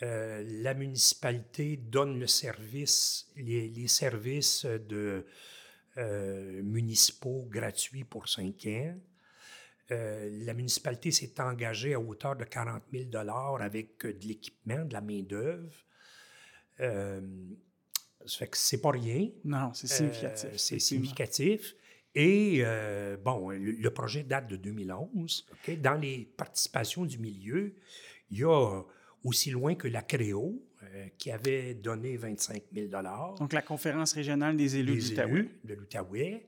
Euh, La municipalité donne le service, les, les services de, euh, municipaux gratuits pour 5 ans. Euh, la municipalité s'est engagée à hauteur de 40 000 avec euh, de l'équipement, de la main-d'œuvre. Euh, ça fait que c'est pas rien. Non, c'est significatif. C'est significatif. Et euh, bon, le, projet date de 2011. OK? Dans les participations du milieu, il y a aussi loin que la Créo, euh, qui avait donné 25 000 Donc la conférence régionale des élus les du Outaouais. élus de l'Outaouais.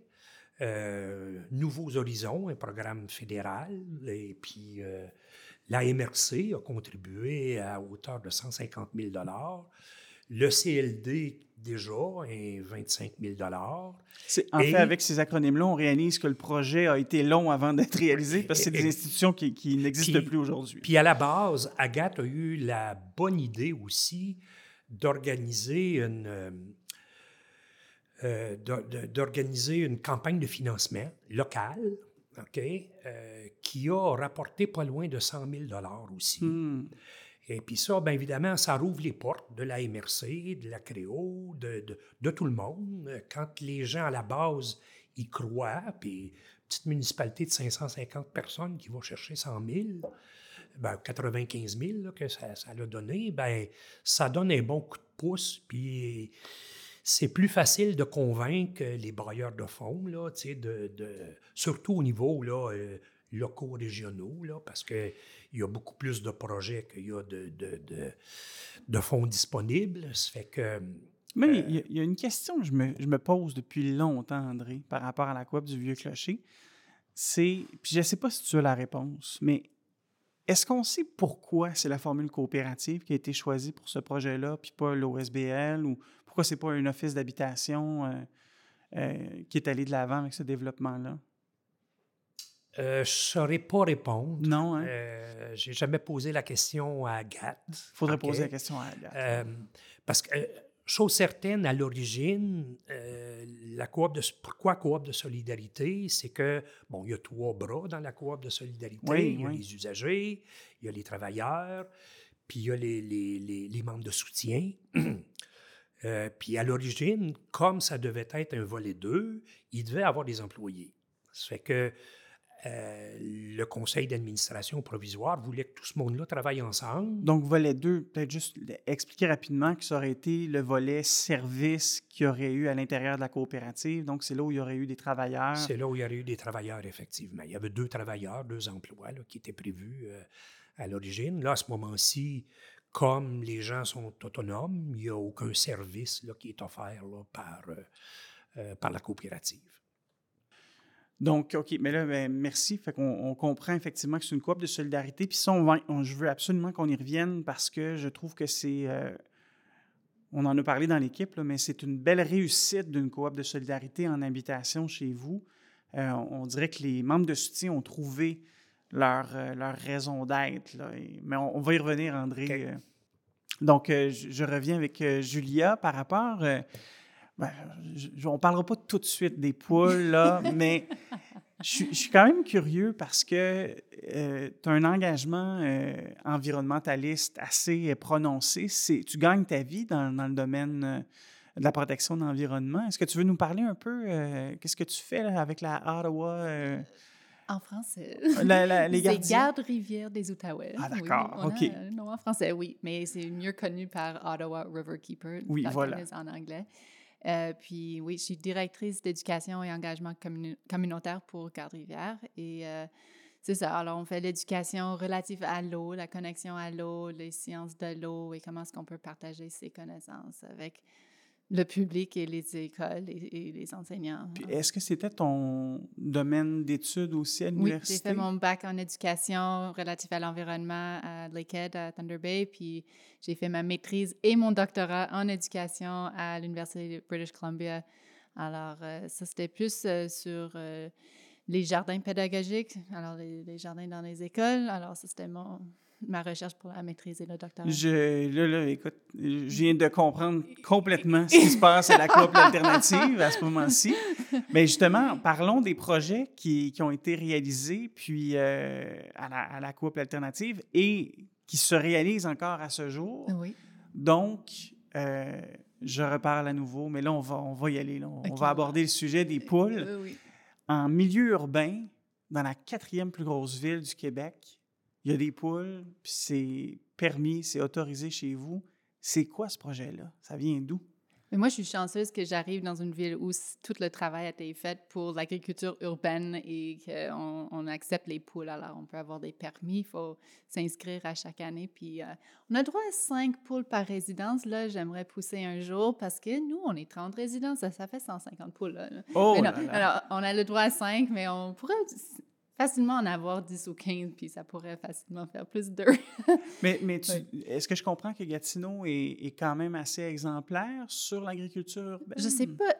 Euh, Nouveaux Horizons, un programme fédéral, et puis euh, la MRC a contribué à hauteur de 150 000 Le CLD, déjà, un 25 000 C'est- En Et- fait, avec ces acronymes-là, on réalise que le projet a été long avant d'être réalisé parce que c'est des Et- institutions qui, qui n'existent plus aujourd'hui. Puis à la base, Agathe a eu la bonne idée aussi d'organiser une, euh, euh, d'organiser une campagne de financement locale, OK, euh, qui a rapporté pas loin de 100 000 aussi. Hmm. Et puis ça, bien évidemment, ça rouvre les portes de la MRC, de la Créo, de, de- de tout le monde. Quand les gens à la base y croient, puis petite municipalité de 550 personnes qui va chercher 100 000, ben 95 000 là, que ça, l'a donné, ben ça donne un bon coup de pouce, puis c'est plus facile de convaincre les bailleurs de fonds, là, de, de- surtout au niveau là, euh, locaux, régionaux, là, parce qu'il y a beaucoup plus de projets qu'il y a de, de, de- de fonds disponibles. Ça fait que Mais Euh, il y, a- il y a une question que je me, je me pose depuis longtemps, André, par rapport à la coop du Vieux Clocher. C'est, puis je ne sais pas si tu as la réponse, mais est-ce qu'on sait pourquoi c'est la formule coopérative qui a été choisie pour ce projet-là, puis pas l'OSBL, ou pourquoi c'est pas un office d'habitation euh, euh, qui est allé de l'avant avec ce développement-là? Euh, je ne saurais pas répondre. Non, hein? Euh, J'ai jamais posé la question à Agathe. Il faudrait poser la question à Agathe. Euh, parce que, euh, chose certaine, à l'origine, la coop de, pourquoi coop de solidarité, c'est que, bon, il y a trois bras dans la coop de solidarité. Oui, il y a oui. les usagers, il y a les travailleurs, puis il y a les, les- les- les membres de soutien. Puis à l'origine, comme ça devait être un volet 2, il devait avoir des employés. Ça fait que euh, le conseil d'administration provisoire voulait que tout ce monde-là travaille ensemble. Donc, volet 2, peut-être juste expliquer rapidement que ça aurait été le volet service qu'il y aurait eu à l'intérieur de la coopérative. Donc, c'est là où il y aurait eu des travailleurs. C'est là où il y aurait eu des travailleurs, effectivement. Il y avait deux travailleurs, deux emplois là, qui étaient prévus euh, à l'origine. Là, à ce moment-ci, comme les gens sont autonomes, il n'y a aucun service là, qui est offert là, par, euh, par la coopérative. Donc, OK, mais là, ben, merci. Fait qu'on on comprend effectivement que c'est une coop de solidarité. Puis ça, on je veux absolument qu'on y revienne parce que je trouve que c'est. Euh, on en a parlé dans l'équipe, mais c'est une belle réussite d'une coop de solidarité en habitation chez vous. Euh, on dirait que les membres de soutien ont trouvé leur, euh, leur raison d'être. Mais on, va y revenir, André. Donc, je, je, reviens avec Julia par rapport. Ben, on ne parlera pas tout de suite des poules, là, mais je, suis quand même curieux parce que euh, tu as un engagement euh, environnementaliste assez prononcé. Tu gagnes ta vie dans, le domaine euh, de la protection de l'environnement. Est-ce que tu veux nous parler un peu? Qu'est-ce que tu fais avec la Ottawa? En français. La, les Garde-Rivière des Outaouais. Ah, d'accord. OK. non, en français, oui. Mais c'est mieux connu par Ottawa Riverkeeper. Oui, voilà. En anglais. Euh, puis oui, je suis directrice d'éducation et engagement communautaire pour Garde-Rivière. Et euh, c'est ça. Alors, on fait l'éducation relative à l'eau, la connexion à l'eau, les sciences de l'eau et comment est-ce qu'on peut partager ces connaissances avec le public et les écoles et, les enseignants. Est-ce que c'était ton domaine d'études aussi à l'université? Oui, j'ai fait mon bac en éducation relative à l'environnement à Lakehead, à Thunder Bay, puis j'ai fait ma maîtrise et mon doctorat en éducation à l'Université de British Columbia. Alors, euh, ça, c'était plus euh, sur euh, les jardins pédagogiques, alors les, les, jardins dans les écoles. Alors, ça, c'était mon, ma recherche pour la maîtrise et le doctorat. Je, là, là, écoute, je viens de comprendre complètement ce qui se passe à la couple alternative à ce moment-ci. Mais justement, parlons des projets qui, qui ont été réalisés puis euh, à, la, à la couple alternative et qui se réalisent encore à ce jour. Oui. Donc, euh, je reparle à nouveau, mais là, on va, on va y aller. Là. On va aborder le sujet des poules. Oui, oui. En milieu urbain, dans la quatrième plus grosse ville du Québec, il y a des poules, puis c'est permis, c'est autorisé chez vous. C'est quoi ce projet-là? Ça vient d'où? Mais moi, je suis chanceuse que j'arrive dans une ville où tout le travail a été fait pour l'agriculture urbaine et qu'on on accepte les poules. Alors, on peut avoir des permis, il faut s'inscrire à chaque année. Puis, euh, on a droit à cinq poules par résidence. Là, j'aimerais pousser un jour parce que nous, on est 30 résidences, ça, fait 150 poules. Oh alors, on a le droit à cinq, mais on pourrait facilement en avoir 10 ou 15, puis ça pourrait facilement faire plus d'heures. mais mais est-ce que je comprends que Gatineau est, est quand même assez exemplaire sur l'agriculture? Urbaine? Je sais pas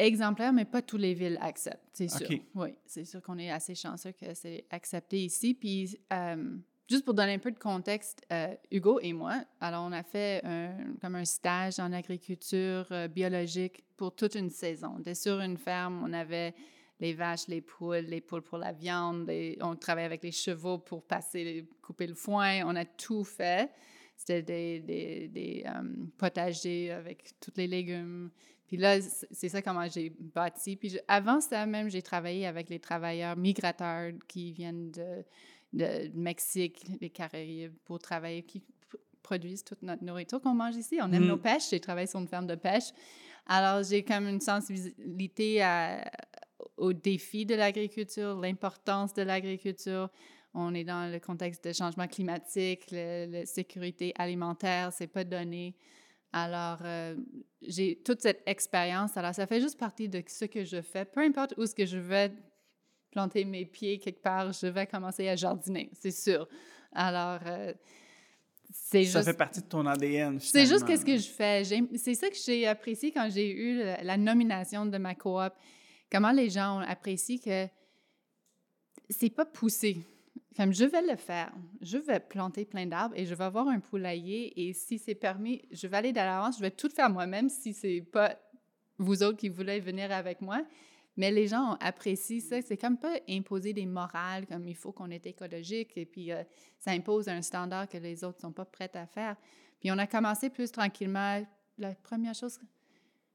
exemplaire, mais pas toutes les villes acceptent, c'est sûr. Oui, c'est sûr qu'on est assez chanceux que c'est accepté ici. Puis, euh, juste pour donner un peu de contexte, euh, Hugo et moi, alors on a fait un, comme un stage en agriculture euh, biologique pour toute une saison. On était sur une ferme, on avait les vaches, les poules, les poules pour la viande. on travaille avec les chevaux pour passer, couper le foin. On a tout fait. C'était des, des, des euh, potagers avec tous les légumes. Puis là, c'est ça comment j'ai bâti. Puis avant ça même, j'ai travaillé avec les travailleurs migrateurs qui viennent de, de Mexique, les Caraïbes, pour travailler, qui produisent toute notre nourriture qu'on mange ici. On aime nos mm. pêches. J'ai travaillé sur une ferme de pêche. Alors, j'ai comme une sensibilité à, aux défis de l'agriculture, l'importance de l'agriculture. On est dans le contexte de changement climatique, la sécurité alimentaire, c'est pas donné. Alors, euh, j'ai toute cette expérience. Alors, ça fait juste partie de ce que je fais. Peu importe où ce que je vais planter mes pieds quelque part, je vais commencer à jardiner, c'est sûr. Alors, euh, c'est ça fait partie de ton ADN. C'est juste qu'est-ce que je fais. C'est ça que j'ai apprécié quand j'ai eu la nomination de ma coop comment les gens apprécient que c'est pas poussé. Comme je vais le faire, je vais planter plein d'arbres et je vais avoir un poulailler et si c'est permis, je vais aller dans l'avance, je vais tout faire moi-même si c'est pas vous autres qui voulez venir avec moi. Mais les gens apprécient ça. C'est comme pas imposer des morales, comme il faut qu'on est écologique et puis euh, ça impose un standard que les autres sont pas prêts à faire. Puis on a commencé plus tranquillement la première chose,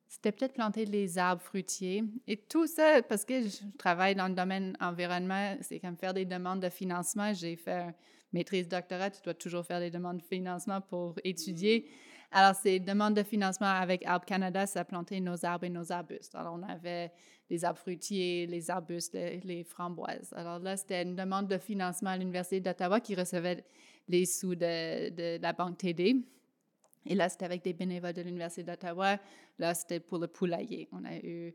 c'était peut-être planter les arbres fruitiers. Et tout ça, parce que je travaille dans le domaine environnement, c'est comme faire des demandes de financement. J'ai fait maîtrise doctorat, tu dois toujours faire des demandes de financement pour étudier. Alors, ces demandes de financement avec Arbre Canada, ça plantait nos arbres et nos arbustes. Alors, on avait les arbres fruitiers, les arbustes, les, les framboises. Alors là, c'était une demande de financement à l'Université d'Ottawa qui recevait les sous de, de la Banque TD. Et là, c'était avec des bénévoles de l'Université d'Ottawa. Là, c'était pour le poulailler. On a eu,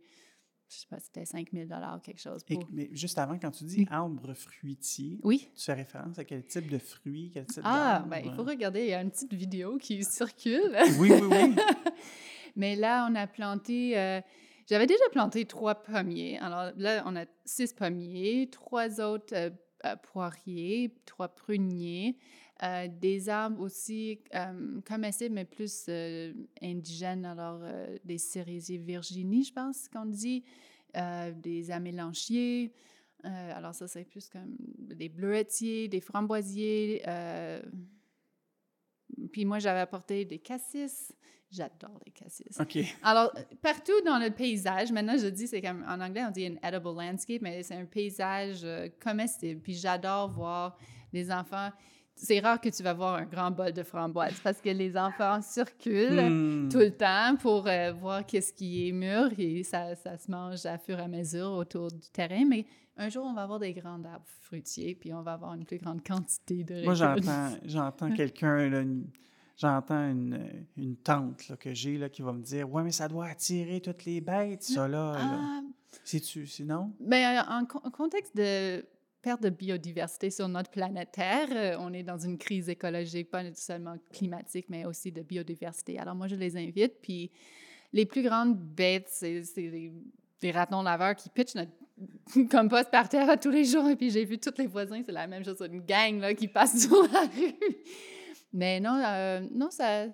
je sais pas, c'était 5 000 quelque chose. Et- mais juste avant, quand tu dis arbre fruitier, Oui. tu fais référence à quel type de fruits, quel type Ah, ben, il faut regarder. Il y a une petite vidéo qui circule. Oui, oui, oui. Mais là, on a planté. euh, J'avais déjà planté trois pommiers. Alors là, on a six pommiers, trois autres euh, euh, poiriers, trois pruniers, euh, des arbres aussi euh, comestibles, mais plus euh, indigènes. Alors, des cerisiers Virginie, je pense qu'on dit, des amélanchiers. Alors, ça, c'est plus comme des bleuetiers, des framboisiers. puis moi, j'avais apporté des cassis. J'adore les cassis. OK. Alors, partout dans le paysage, maintenant je dis, c'est comme en anglais, on dit un edible landscape, mais c'est un paysage comestible. Puis j'adore voir les enfants. C'est rare que tu vas voir un grand bol de framboises parce que les enfants circulent Hmm. tout le temps pour euh, voir qu'est-ce qui est mûr et ça, ça se mange à fur et à mesure autour du terrain. Mais un jour, on va avoir des grands arbres fruitiers puis on va avoir une plus grande quantité de Moi, j'entends, j'entends quelqu'un, j'entends une, une tante là, que j'ai là, qui va me dire Ouais, mais ça doit attirer toutes les bêtes, ça là. là. Ah, C'est-tu, sinon? Ben, euh, en, en contexte de perte de biodiversité sur notre planète Terre, euh, on est dans une crise écologique, pas seulement climatique, mais aussi de biodiversité. Alors moi, je les invite. Puis les plus grandes bêtes, c'est les ratons laveurs qui pitchent notre compost par terre tous les jours. Et puis j'ai vu tous les voisins, c'est la même chose, c'est une gang là, qui passe sur la rue. Mais non, euh, non, ça...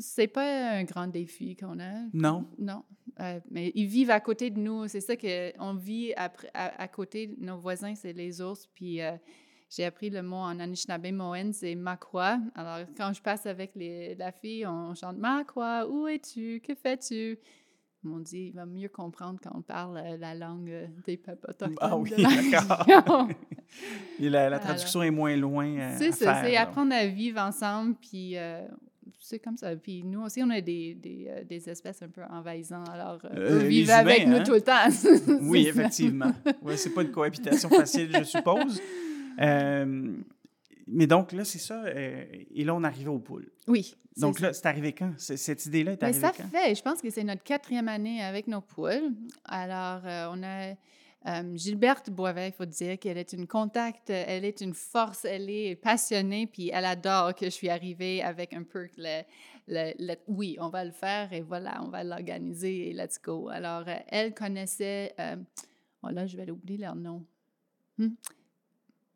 C'est pas un grand défi qu'on a. Non. Non. Euh, mais ils vivent à côté de nous. C'est ça qu'on vit après- à, à côté de nos voisins, c'est les ours. Puis euh, j'ai appris le mot en Anishinaabe Moen, c'est Makwa. Alors quand je passe avec les, la fille, on chante Makwa, où es-tu? Que fais-tu? Ils m'ont dit, il va mieux comprendre quand on parle euh, la langue des peuples. Ah oui, d'accord. la, la traduction est moins loin. C'est à ça, c'est apprendre à vivre ensemble, puis euh, c'est comme ça. Puis nous aussi, on a des, des, euh, des espèces un peu envahissantes, alors euh, Euh, eux vivent humains, avec nous hein? tout le temps. Oui, ça. effectivement. Ouais, c'est pas une cohabitation facile, je suppose. Euh, mais donc, là, c'est ça. euh, et là, on arrivait aux poules. Oui. Donc ça. là, c'est arrivé quand? Cette idée-là est Mais arrivée ça quand? fait, je pense que c'est notre quatrième année avec nos poules. Alors, on a euh, Gilberte Boivet, il faut dire qu'elle est une contact, elle est une force, elle est passionnée, puis elle adore que je suis arrivée avec un peu le- oui, on va le faire et voilà, on va l'organiser et let's go. Alors, euh, elle connaissait, euh, oh là, je vais oublier leur nom. Hmm?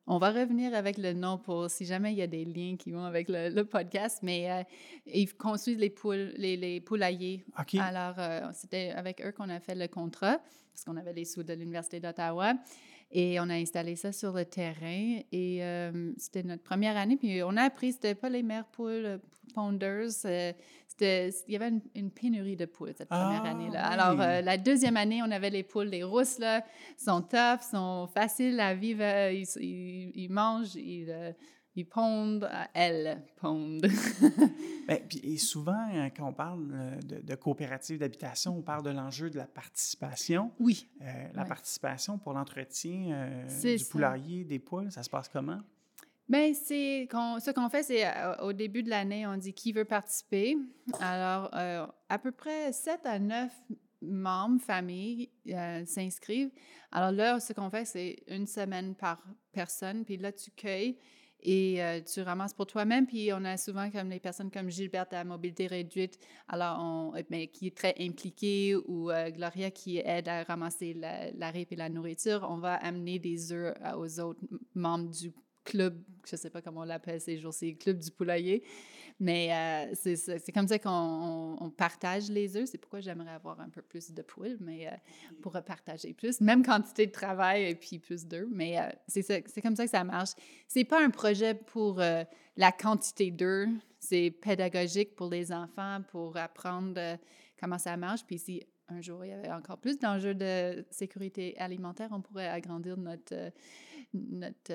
On va revenir avec le nom pour si jamais il y a des liens qui vont avec le, le podcast, mais euh, ils construisent les poules, les, les poulaillers. OK. Alors, euh, c'était avec eux qu'on a fait le contrat, parce qu'on avait les sous de l'Université d'Ottawa. Et on a installé ça sur le terrain. Et euh, c'était notre première année. Puis on a appris, c'était pas les mères poules euh, ponders. euh, il y avait une, une pénurie de poules cette première Ah, année-là. oui. Alors, euh, la deuxième année, on avait les poules, les rousses, là, sont tough, sont faciles à vivre. Ils, ils- ils mangent, ils, ils pondent. euh, Elles pondent. Puis, et souvent, euh, quand on parle euh, de, de coopérative d'habitation, on parle de l'enjeu de la participation. oui. Euh, la Ouais. participation pour l'entretien euh, du ça. poulailler, des poules, ça se passe comment? Bien, c'est ce qu'on fait, c'est euh, au début de l'année, on dit qui veut participer. Alors, euh, à peu près 7 à 9 membres, familles, euh, s'inscrivent. Alors là, ce qu'on fait, c'est une semaine par personne, puis là, tu cueilles et euh, tu ramasses pour toi-même. Puis on a souvent comme les personnes comme Gilberte à mobilité réduite, alors euh, ben, qui est très impliquée, ou euh, Gloria qui aide à ramasser la, la rip et la nourriture. On va amener des œufs euh, aux autres membres du club, je sais pas comment on l'appelle ces jours-ci, club du poulailler. Mais euh, c'est comme ça qu'on on- on partage les œufs. C'est pourquoi j'aimerais avoir un peu plus de poules, mais euh, pour partager plus, même quantité de travail et puis plus d'œufs. Mais euh, c'est comme ça que ça marche. C'est pas un projet pour euh, la quantité d'œufs. C'est pédagogique pour les enfants, pour apprendre euh, comment ça marche. Puis si un jour il y avait encore plus d'enjeux de sécurité alimentaire, on pourrait agrandir notre, euh, notre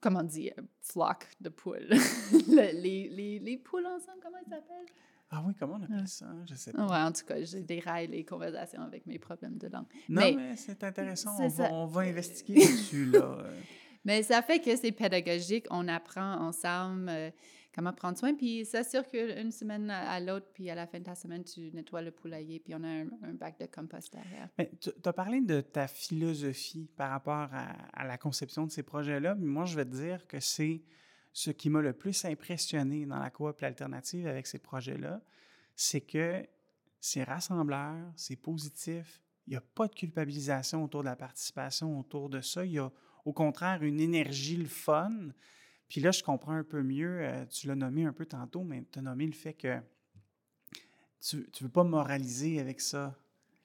comment dire, flock de poules. Le- les, les, les poules ensemble, comment ils s'appellent? Ah oui, comment on appelle ça? Je sais pas. Ouais, en tout cas, je déraille les conversations avec mes problèmes de langue. Non, mais- mais, c'est intéressant. On va, on va investiguer dessus, là. Euh, Mais ça fait que c'est pédagogique. On apprend ensemble euh, comment prendre soin. Puis ça circule une semaine à l'autre. Puis à la fin de ta semaine, tu nettoies le poulailler. Puis on a un, bac de compost derrière. Tu as parlé de ta philosophie par rapport à, à la conception de ces projets-là. Mais moi, je vais te dire que c'est ce qui m'a le plus impressionné dans la coop alternative avec ces projets-là. C'est que c'est rassembleur, c'est positif. Il n'y a pas de culpabilisation autour de la participation, autour de ça. Il y a au contraire une énergie, le fun. Puis là, je comprends un peu mieux, euh, tu l'as nommé un peu tantôt, mais tu as nommé le fait que tu ne veux pas moraliser avec ça.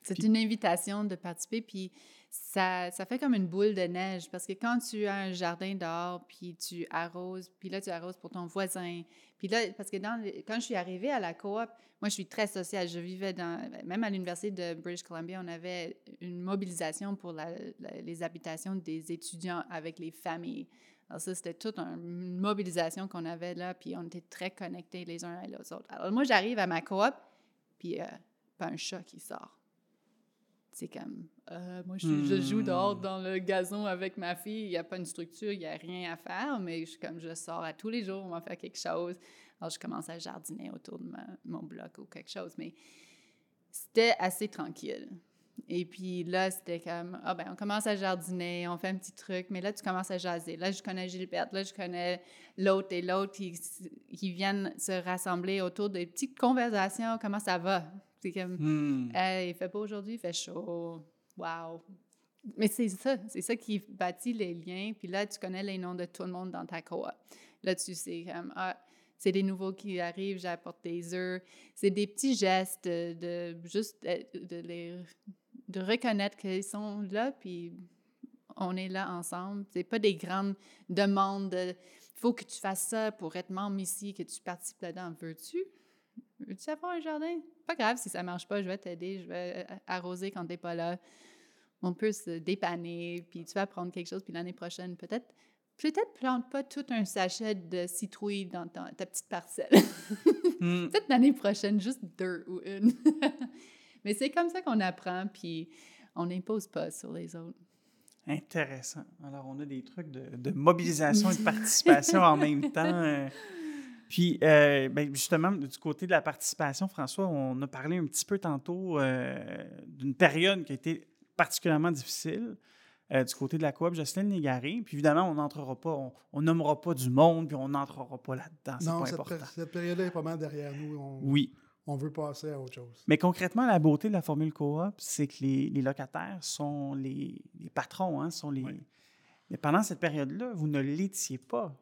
C'est Puis- une invitation de participer, puis ça, ça fait comme une boule de neige, parce que quand tu as un jardin dehors, puis tu arroses, puis là, tu arroses pour ton voisin, puis là, parce que dans quand je suis arrivée à la coop, moi, je suis très sociale, je vivais dans, même à l'Université de British Columbia, on avait une mobilisation pour la- la- les habitations des étudiants avec les familles. Alors ça, c'était toute un- une mobilisation qu'on avait là, puis on était très connectés les uns à les autres. Alors moi, j'arrive à ma coop, puis euh, pas un chat qui sort. C'est comme, euh, moi, je, joue dehors Hmm. dans le gazon avec ma fille, il n'y a pas une structure, il n'y a rien à faire, mais je, comme je sors à tous les jours, on va faire quelque chose. Alors, je commence à jardiner autour de ma- mon bloc ou quelque chose, mais c'était assez tranquille. Et puis là, c'était comme, ah ben, on commence à jardiner, on fait un petit truc, mais là, tu commences à jaser. Là, je connais Gilberte, là, je connais l'autre et l'autre qui, qui viennent se rassembler autour des petites conversations. Comment ça va? C'est comme. Hey, il fait pas aujourd'hui, il fait chaud. Wow. Mais c'est ça, c'est ça qui bâtit les liens. Puis là, tu connais les noms de tout le monde dans ta coop. Là, tu sais comme, ah, c'est des nouveaux qui arrivent, j'apporte des œufs. C'est des petits gestes de, de juste de, de les de reconnaître qu'ils sont là, puis on est là ensemble. C'est pas des grandes demandes de faut que tu fasses ça pour être membre ici, que tu participes là-dedans. Veux-tu? Veux-tu avoir un jardin? Pas grave si ça marche pas, je vais t'aider, je vais arroser quand t'es pas là. On peut se dépanner, puis tu vas prendre quelque chose, puis l'année prochaine, peut-être, peut-être plante pas tout un sachet de citrouille dans ta, ta petite parcelle. Hmm. peut-être l'année prochaine, juste deux ou une. Mais c'est comme ça qu'on apprend, puis on n'impose pas sur les autres. Intéressant. Alors, on a des trucs de, de mobilisation et de participation en même temps. euh. Puis, euh, ben, justement, du côté de la participation, François, on a parlé un petit peu tantôt euh, d'une période qui a été particulièrement difficile euh, du côté de la coop Jocelyne Légaré. Puis, évidemment, on n'entrera pas, on, on nommera pas du monde, puis on n'entrera pas là-dedans. C'est Non, pas cette, important. péri- cette période-là est pas mal derrière nous. On, Oui. On veut passer à autre chose. Mais concrètement, la beauté de la formule coop, c'est que les, les locataires sont les, les patrons, hein, sont les. Oui. Mais pendant cette période-là, vous ne l'étiez pas.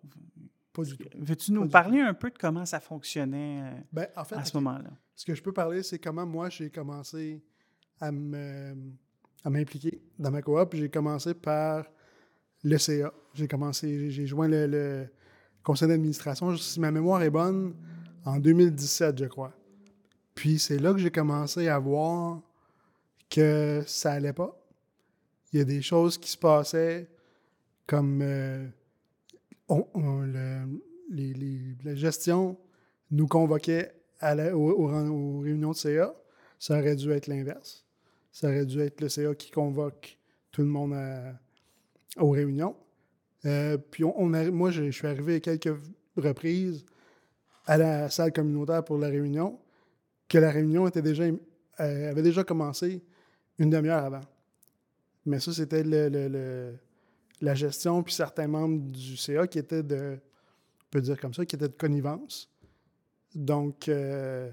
Pas du tout. Veux-tu nous parler un peu de comment ça fonctionnait euh, Ben, en fait, à ce moment-là? ce que je peux parler, c'est comment moi j'ai commencé à à m'impliquer dans ma coop. J'ai commencé par le CA. J'ai commencé, j'ai- j'ai joint le, le conseil d'administration, si ma mémoire est bonne, en 2017, je crois. Puis c'est là que j'ai commencé à voir que ça allait pas. Il y a des choses qui se passaient comme euh, les- les- la gestion nous convoquait à la- au- au- aux, réunions de CA. Ça aurait dû être l'inverse. Ça aurait dû être le CA qui convoque tout le monde aux réunions. Euh, puis on, moi, je, je suis arrivé à quelques reprises à la salle communautaire pour la réunion, que la réunion euh, avait déjà commencé une demi-heure avant. Mais ça, c'était la gestion, puis certains membres du CA qui étaient de, on peut dire comme ça, qui étaient de connivence. Donc, euh,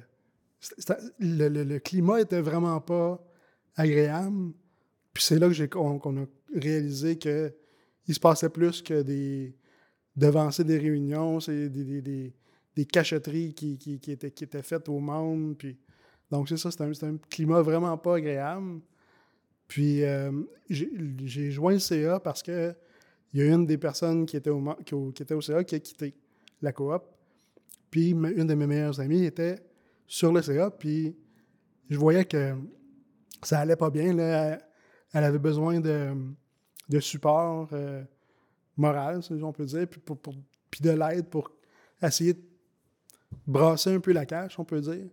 le, climat était vraiment pas agréable. Puis c'est là que j'ai, qu'on, a réalisé qu'il il se passait plus que des devancer des réunions, des cacheteries qui, qui, étaient, qui étaient faites au monde. Puis, donc, c'est ça, c'est un, climat vraiment pas agréable. Puis, euh, j'ai joint le CA parce que il y a une des personnes qui était au, qui, était au CA qui a quitté la coop. Puis, une de mes meilleures amies était sur le CA. Puis, je voyais que ça allait pas bien. Là. Elle, avait besoin de, de support euh, moral, si on peut dire, puis, pour- puis de l'aide pour essayer de brasser un peu la cache, on peut dire.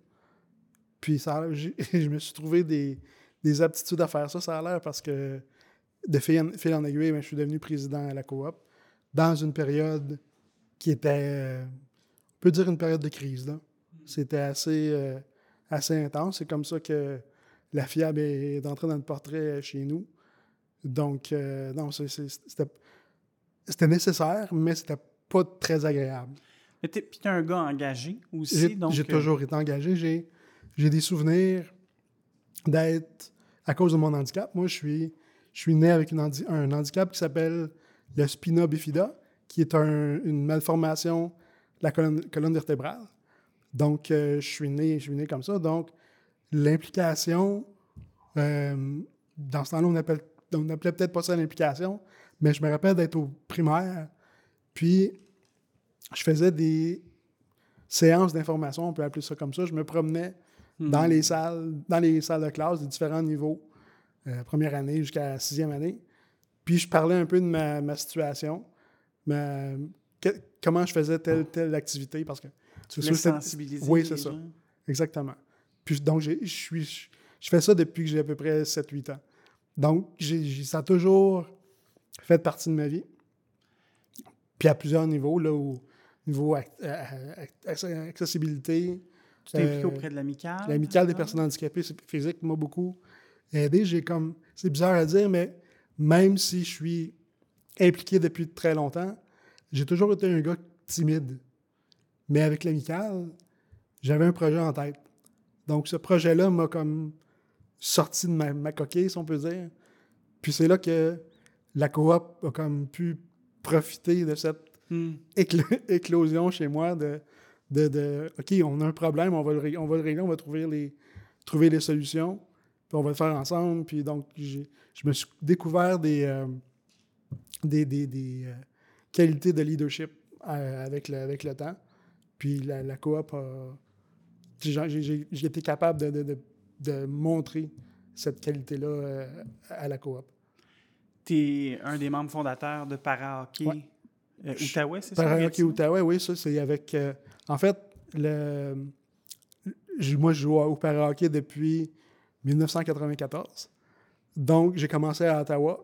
Puis ça, je me suis trouvé des, des aptitudes à faire ça, ça a l'air, parce que de fil en, fil en aiguille, ben, je suis devenu président à la coop dans une période qui était, euh, on peut dire une période de crise. là. C'était assez, euh, assez intense. C'est comme ça que la FIAB est, entrée dans le portrait chez nous. Donc, euh, non, c'était c'était nécessaire, mais c'était pas très agréable. Mais tu es un gars engagé aussi. J'ai donc, j'ai euh, toujours été engagé. J'ai j'ai des souvenirs d'être, à cause de mon handicap, moi, je suis, je suis né avec une handi- un handicap qui s'appelle le spina bifida, qui est un- une malformation de la colonne, colonne vertébrale. Donc, euh, je, suis né, je suis né comme ça. Donc, l'implication, euh, dans ce temps-là, on appelle- on n'appelait peut-être pas ça l'implication, mais je me rappelle d'être au primaire, puis je faisais des séances d'information, on peut appeler ça comme ça. Je me promenais dans les salles, dans les salles de classe de différents niveaux, euh, première année jusqu'à sixième année. Puis je parlais un peu de ma, ma situation, ma- que- comment je faisais telle telle activité parce que Tu c'était- sensibiliser Oui, c'est ça. gens. Exactement. Puis donc je suis je fais ça depuis que j'ai à peu près 7-8 ans. Donc j'ai- j'ai- ça a toujours fait partie de ma vie. Puis à plusieurs niveaux, là, au niveau euh, ac- accessibilité, Tu t'es impliqué Euh, auprès de l'amicale? L'amicale des personnes handicapées physiques m'a beaucoup aidé. J'ai comme. C'est bizarre à dire, mais même si je suis impliqué depuis très longtemps, j'ai toujours été un gars timide. Mais avec l'amicale, j'avais un projet en tête. Donc ce projet-là m'a comme sorti de ma, ma coquille, si on peut dire. Puis c'est là que la coop a comme pu profiter de cette Hmm. éclo- éclosion chez moi de, de, de, OK, on a un problème, on va le, on va le régler, on va trouver les, trouver les solutions, puis on va le faire ensemble. Puis donc, je me suis découvert des, euh, des, des- des, euh, qualités de leadership euh, avec, le, avec le temps. Puis la, la coop a. J'ai été capable de, de- de- de montrer cette qualité-là à la coop. Tu es un des membres fondateurs de Para-Hockey Ouais. Euh, Outaouais, c'est ça? Par hockey Gatineau? Outaouais, oui, ça, c'est avec. euh, en fait, le, moi, je joue au para-hockey depuis 1994. Donc, j'ai commencé à Ottawa.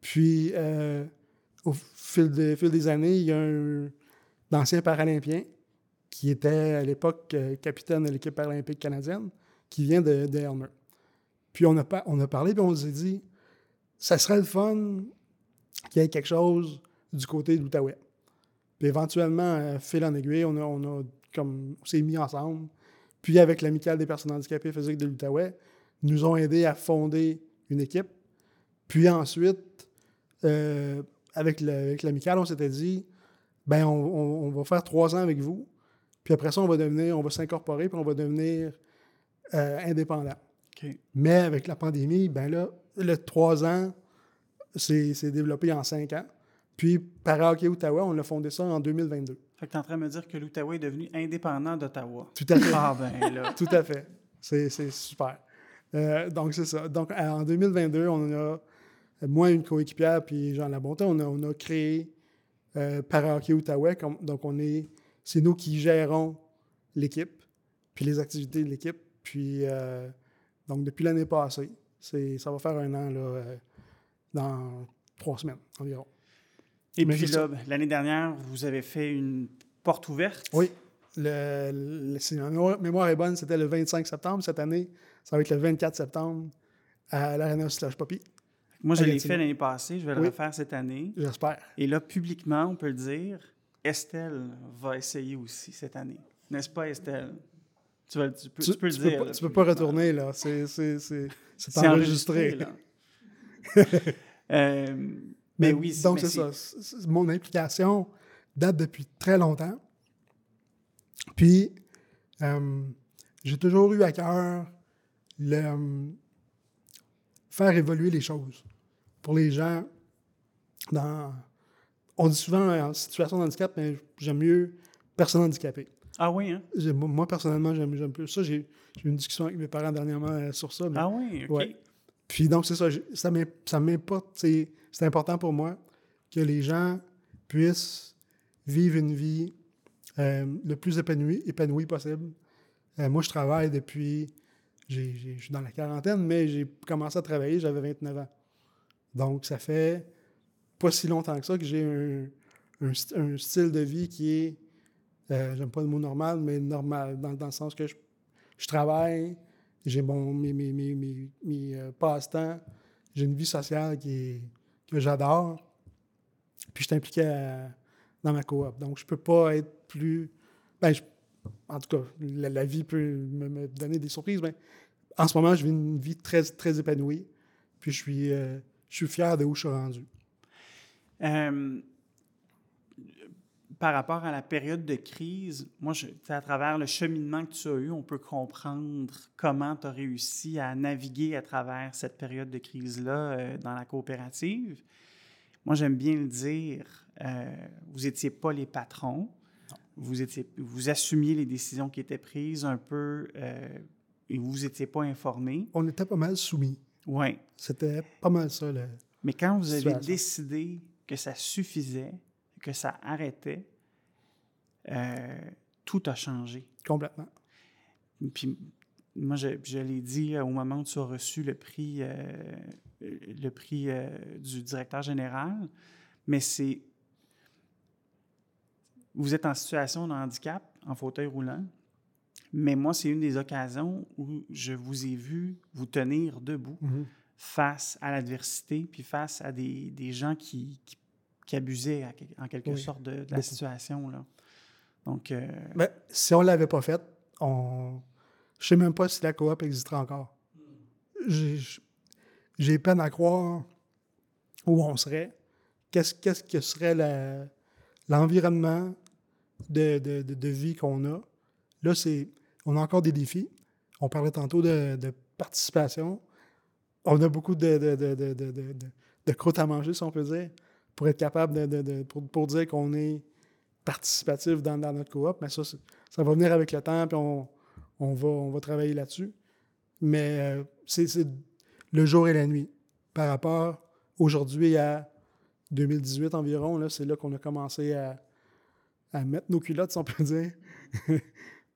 Puis, euh, au fil, des- fil des années, il y a un ancien paralympien qui était à l'époque euh, capitaine de l'équipe paralympique canadienne, qui vient de, de Elmer. Puis, on a, on a parlé, puis on s'est dit, ça serait le fun qu'il y ait quelque chose du côté de l'Outaouais. Puis éventuellement, euh, fil en aiguille, on, a, on, a comme, on s'est mis ensemble. Puis avec l'Amicale des personnes handicapées physiques de l'Outaouais, nous ont aidés à fonder une équipe. Puis ensuite, euh, avec le- avec l'Amicale, on s'était dit, ben on, on- on va faire trois ans avec vous. Puis après ça, on va devenir, on va s'incorporer, puis on va devenir euh, indépendant. Mais avec la pandémie, ben là, le trois ans, c'est développé en cinq ans. Puis, Para-Hockey Ottawa, on a fondé ça en 2022. Fait que tu es en train de me dire que l'Outaouais est devenu indépendant d'Ottawa. Tout à fait. Ah ben là. Tout à fait. C'est super. Euh, donc, c'est ça. Donc, euh, en 2022, on a, moi, une coéquipière, puis Jean Labonté, on a, on a créé euh, Para-Hockey Outaouais. Comme- donc, on est, c'est nous qui gérons l'équipe, puis les activités de l'équipe. Puis, euh, donc, depuis l'année passée, c'est, ça va faire un an, là, dans trois semaines environ. Et Mais puis là, ben, l'année dernière, vous avez fait une porte ouverte. Oui. Le, le- si ma mémoire- est bonne, c'était le 25 septembre. Cette année, ça va être le 24 septembre à l'Arena Slash Poppy. Moi, je l'ai fait l'année passée, je vais le Oui. refaire cette année. J'espère. Et là, publiquement, on peut le dire, Estelle va essayer aussi cette année. N'est-ce pas, Estelle? Tu, vas, tu peux, tu peux le tu dire. Peux là, pas, tu peux pas retourner, là. C'est enregistré. enregistré, là. Euh, Mais oui, c'est- donc c'est ça. Mon implication date depuis très longtemps. Puis, euh, j'ai toujours eu à cœur le, euh, faire évoluer les choses pour les gens dans. On dit souvent euh, en situation de handicap, mais j'aime mieux personne handicapée. Ah oui, hein? Moi, personnellement, j'aime plus ça. J'ai eu une discussion avec mes parents dernièrement sur ça. mais- Ah oui, OK. Ouais. Puis donc, c'est ça. ça m'importe. C'est important pour moi que les gens puissent vivre une vie euh, le plus épanouie, épanouie possible. Euh, moi, je travaille depuis. Je suis dans la quarantaine, mais j'ai commencé à travailler, j'avais 29 ans. Donc, ça fait pas si longtemps que ça que j'ai un, un st- un style de vie qui est. euh, J'aime pas le mot normal, mais normal, dans, dans le sens que je, je travaille, j'ai mes, mes, mes- mes, euh, passe-temps, j'ai une vie sociale qui est, j'adore, puis je suis impliqué dans ma coop. Donc, je peux pas être plus... Ben, en tout cas, la, vie peut me, me donner des surprises, mais en ce moment, je vis une vie très, très épanouie, puis je suis, euh, je suis fier de où je suis rendu. Euh, par rapport à la période de crise, moi, je, à travers le cheminement que tu as eu, on peut comprendre comment tu as réussi à naviguer à travers cette période de crise-là euh, dans la coopérative. Moi, j'aime bien le dire, euh, vous n'étiez pas les patrons, vous, étiez, vous assumiez les décisions qui étaient prises un peu euh, et vous n'étiez pas informés. On était pas mal soumis. Oui. C'était pas mal ça, le... Mais quand vous avez Situation. décidé que ça suffisait, que ça arrêtait, euh, tout a changé. complètement. Puis moi, je, je l'ai dit euh, au moment où tu as reçu le prix, euh, le prix du directeur général, mais c'est... Vous êtes en situation de handicap, en fauteuil roulant, mais moi, c'est une des occasions où je vous ai vu vous tenir debout Mhm. face à l'adversité, puis face à des, des gens qui, qui, qui quel- en quelque Oui, sorte de, de la situation. Là. Donc, euh, si on l'avait pas fait, on... je sais même pas si la coop existera encore. J'ai- peine à croire où on serait. Qu'est-ce que serait l'environnement de, de- de- vie qu'on a? Là, c'est on a encore des défis. On parlait tantôt de, de participation. On a beaucoup de, de, de, de, de, de- de- de croûte à manger, si on peut dire, pour être capable de, pour, dire qu'on est participatif dans, notre coop. Mais ça, ça va venir avec le temps, puis on, on, va, on va travailler là-dessus. Mais euh, c'est le jour et la nuit. Par rapport aujourd'hui à 2018 environ, c'est là qu'on a commencé à, à mettre nos culottes, si on peut dire,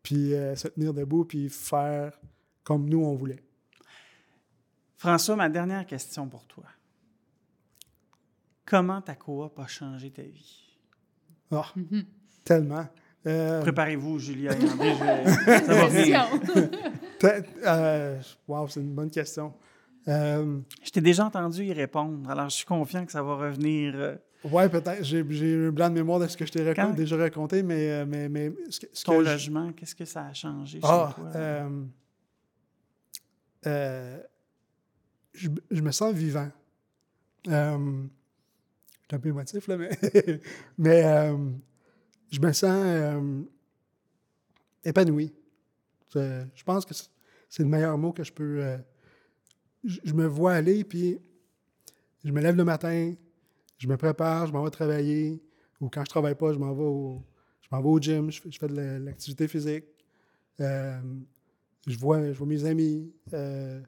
puis euh, se tenir debout, puis faire comme nous, on voulait. François, ma dernière question pour toi. Comment ta coop a changé ta vie? Ah, Mhm. tellement. Euh, Préparez-vous, Julia je vais- ça va venir. Question. peut- euh, wow, c'est une bonne question. Euh, Je t'ai déjà entendu y répondre, alors je suis confiant que ça va revenir. ouais, peut-être. J'ai j'ai un blanc de mémoire de ce que je t'ai Quand- déjà raconté, mais, mais, mais ce que, ce ton que je- logement, qu'est-ce que ça a changé chez Ah, toi? euh, euh, je, je me sens vivant. Euh, un peu émotif, là, mais, mais euh, je me sens euh, épanoui. Je pense que c'est le meilleur mot que je peux. euh, je, me vois aller, puis je me lève le matin, je me prépare, je m'en vais travailler, ou quand je travaille pas, je m'en vais au, vais au gym, je fais, de la- l'activité physique. Je vois, je vois mes amis. je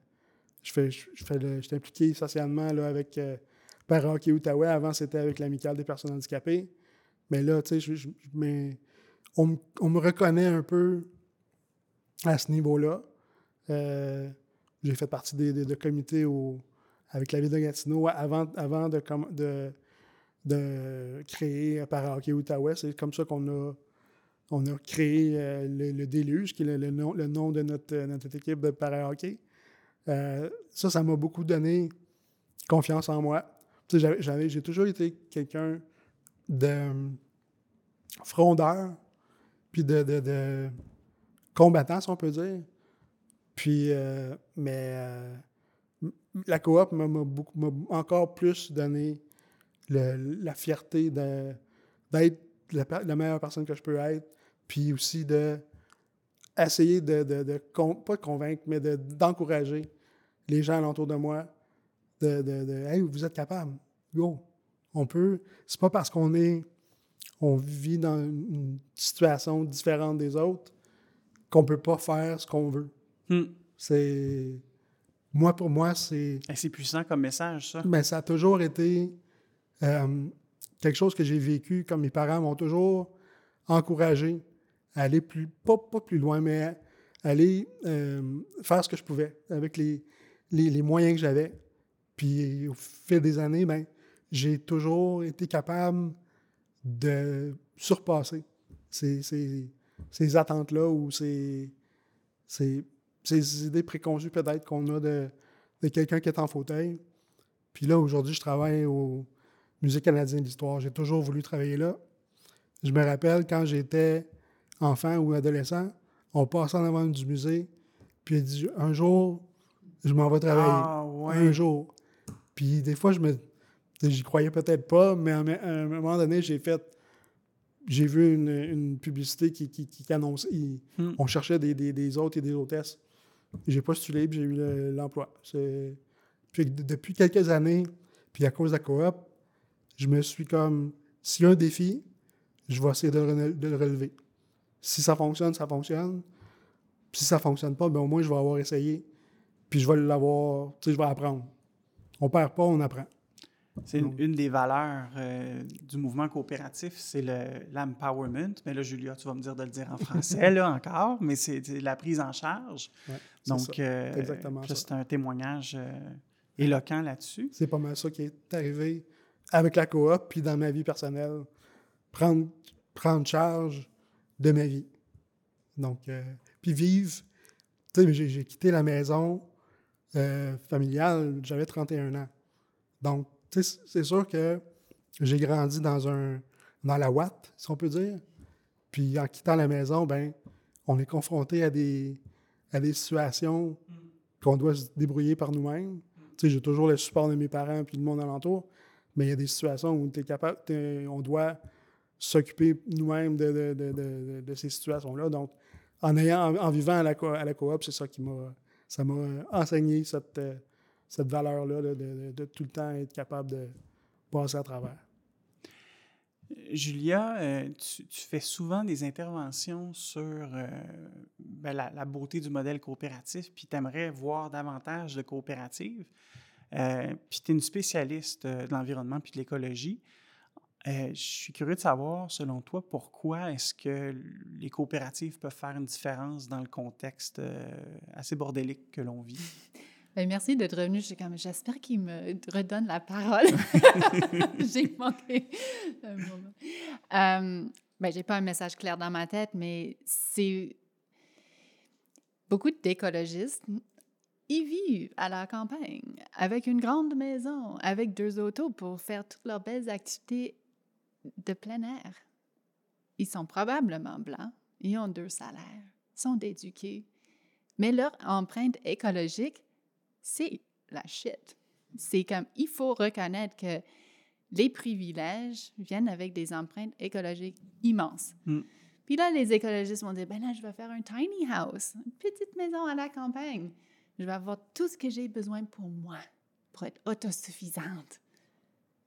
fais, je, fais je suis impliqué socialement là, avec Parahockey Outaouais. Avant, c'était avec l'Amicale des personnes handicapées. Mais là, tu sais, on, me- on me reconnaît un peu à ce niveau-là. Euh, j'ai fait partie des, de comités avec la ville de Gatineau avant, de, créer Parahockey Outaouais. C'est comme ça qu'on a, créé euh, le, Déluge, qui est le, nom, de notre, notre équipe de parahockey. Euh, ça, ça m'a beaucoup donné confiance en moi. J'ai toujours été quelqu'un de euh, frondeur, puis de, combattant, si on peut dire. Puis, euh, mais euh, la coop m'a encore plus donné la fierté d'être la, meilleure personne que je peux être, puis aussi de essayer de, pas de convaincre, mais de- d'encourager les gens alentour de moi de, de, de Hey, vous êtes capable, go, on peut. C'est pas parce qu'on est on vit dans une situation différente des autres qu'on peut pas faire ce qu'on veut. Hmm. C'est moi pour moi c'est C'est puissant comme message, ça. mais ça a toujours été euh, quelque chose que j'ai vécu, comme mes parents m'ont toujours encouragé à aller plus, pas, pas plus loin, mais à aller euh, faire ce que je pouvais avec les, les, les moyens que j'avais. Puis au fil des années, ben, j'ai toujours été capable de surpasser ces, ces- ces attentes-là ou ces, ces, idées préconçues peut-être qu'on a de, de quelqu'un qui est en fauteuil. Puis là, aujourd'hui, je travaille au Musée canadien de l'histoire. J'ai toujours voulu travailler là. Je me rappelle quand j'étais enfant ou adolescent, on passait en avant du musée, puis il dit un jour, je m'en vais travailler. Ah, ouais. Un jour. Puis des fois, je me. J'y croyais peut-être pas, mais à un moment donné, j'ai fait. J'ai vu une, une publicité qui, qui, qui annonçait. il- Hmm. On cherchait des, des, des hôtes et des hôtesses. J'ai postulé, puis j'ai eu le- l'emploi. Puis de- depuis quelques années, puis à cause de la coop, je me suis comme. S'il y a un défi, je vais essayer de le, rene- de le relever. Si ça fonctionne, ça fonctionne. Puis si ça fonctionne pas, ben au moins, je vais avoir essayé. Puis je vais l'avoir. Tu sais, je vais apprendre. On perd pas, on apprend. C'est une, des valeurs euh, du mouvement coopératif, c'est le- l'empowerment. Mais là, Julia, tu vas me dire de le dire en français, là, encore, mais c'est la prise en charge. Ouais, Donc, euh, C'est un témoignage euh, éloquent là-dessus. C'est pas mal ça qui est arrivé avec la coop, puis dans ma vie personnelle. Prendre, prendre charge de ma vie. Donc, puis vivre. Tu sais, j'ai quitté la maison euh, familiale, j'avais 31 ans. Donc, c'est sûr que j'ai grandi dans un dans la Watt, si on peut dire. Puis en quittant la maison, ben, on est confronté à des, à des situations qu'on doit se débrouiller par nous-mêmes. J'ai toujours le support de mes parents puis du monde alentour, mais il y a des situations où t'es capable, on doit s'occuper nous-mêmes de, de- de- de- ces situations-là. Donc, en, ayant, en, vivant à la, à la coop, c'est ça qui m'a, ça m'a enseigné cette, cette valeur-là là, de, de- tout le temps être capable de passer à travers. Julia, euh, tu, fais souvent des interventions sur euh, ben, la, beauté du modèle coopératif, puis tu aimerais voir davantage de coopératives. Euh, puis tu es une spécialiste de l'environnement puis de l'écologie. Euh, je suis curieux de savoir, selon toi, pourquoi est-ce que les coopératives peuvent faire une différence dans le contexte euh, assez bordélique que l'on vit? Ben, merci d'être revenu. J'espère qu'il me redonne la parole. j'ai manqué un moment. Euh, ben, j'ai pas un message clair dans ma tête, mais c'est beaucoup d'écologistes. Ils vivent à la campagne avec une grande maison, avec deux autos pour faire toutes leurs belles activités de plein air. Ils sont probablement blancs, ils ont deux salaires, sont éduqués, mais leur empreinte écologique c'est la shit. C'est comme, il faut reconnaître que les privilèges viennent avec des empreintes écologiques immenses. Mm. Puis là, les écologistes vont dire, ben là, je vais faire un tiny house, une petite maison à la campagne. Je vais avoir tout ce que j'ai besoin pour moi, pour être autosuffisante.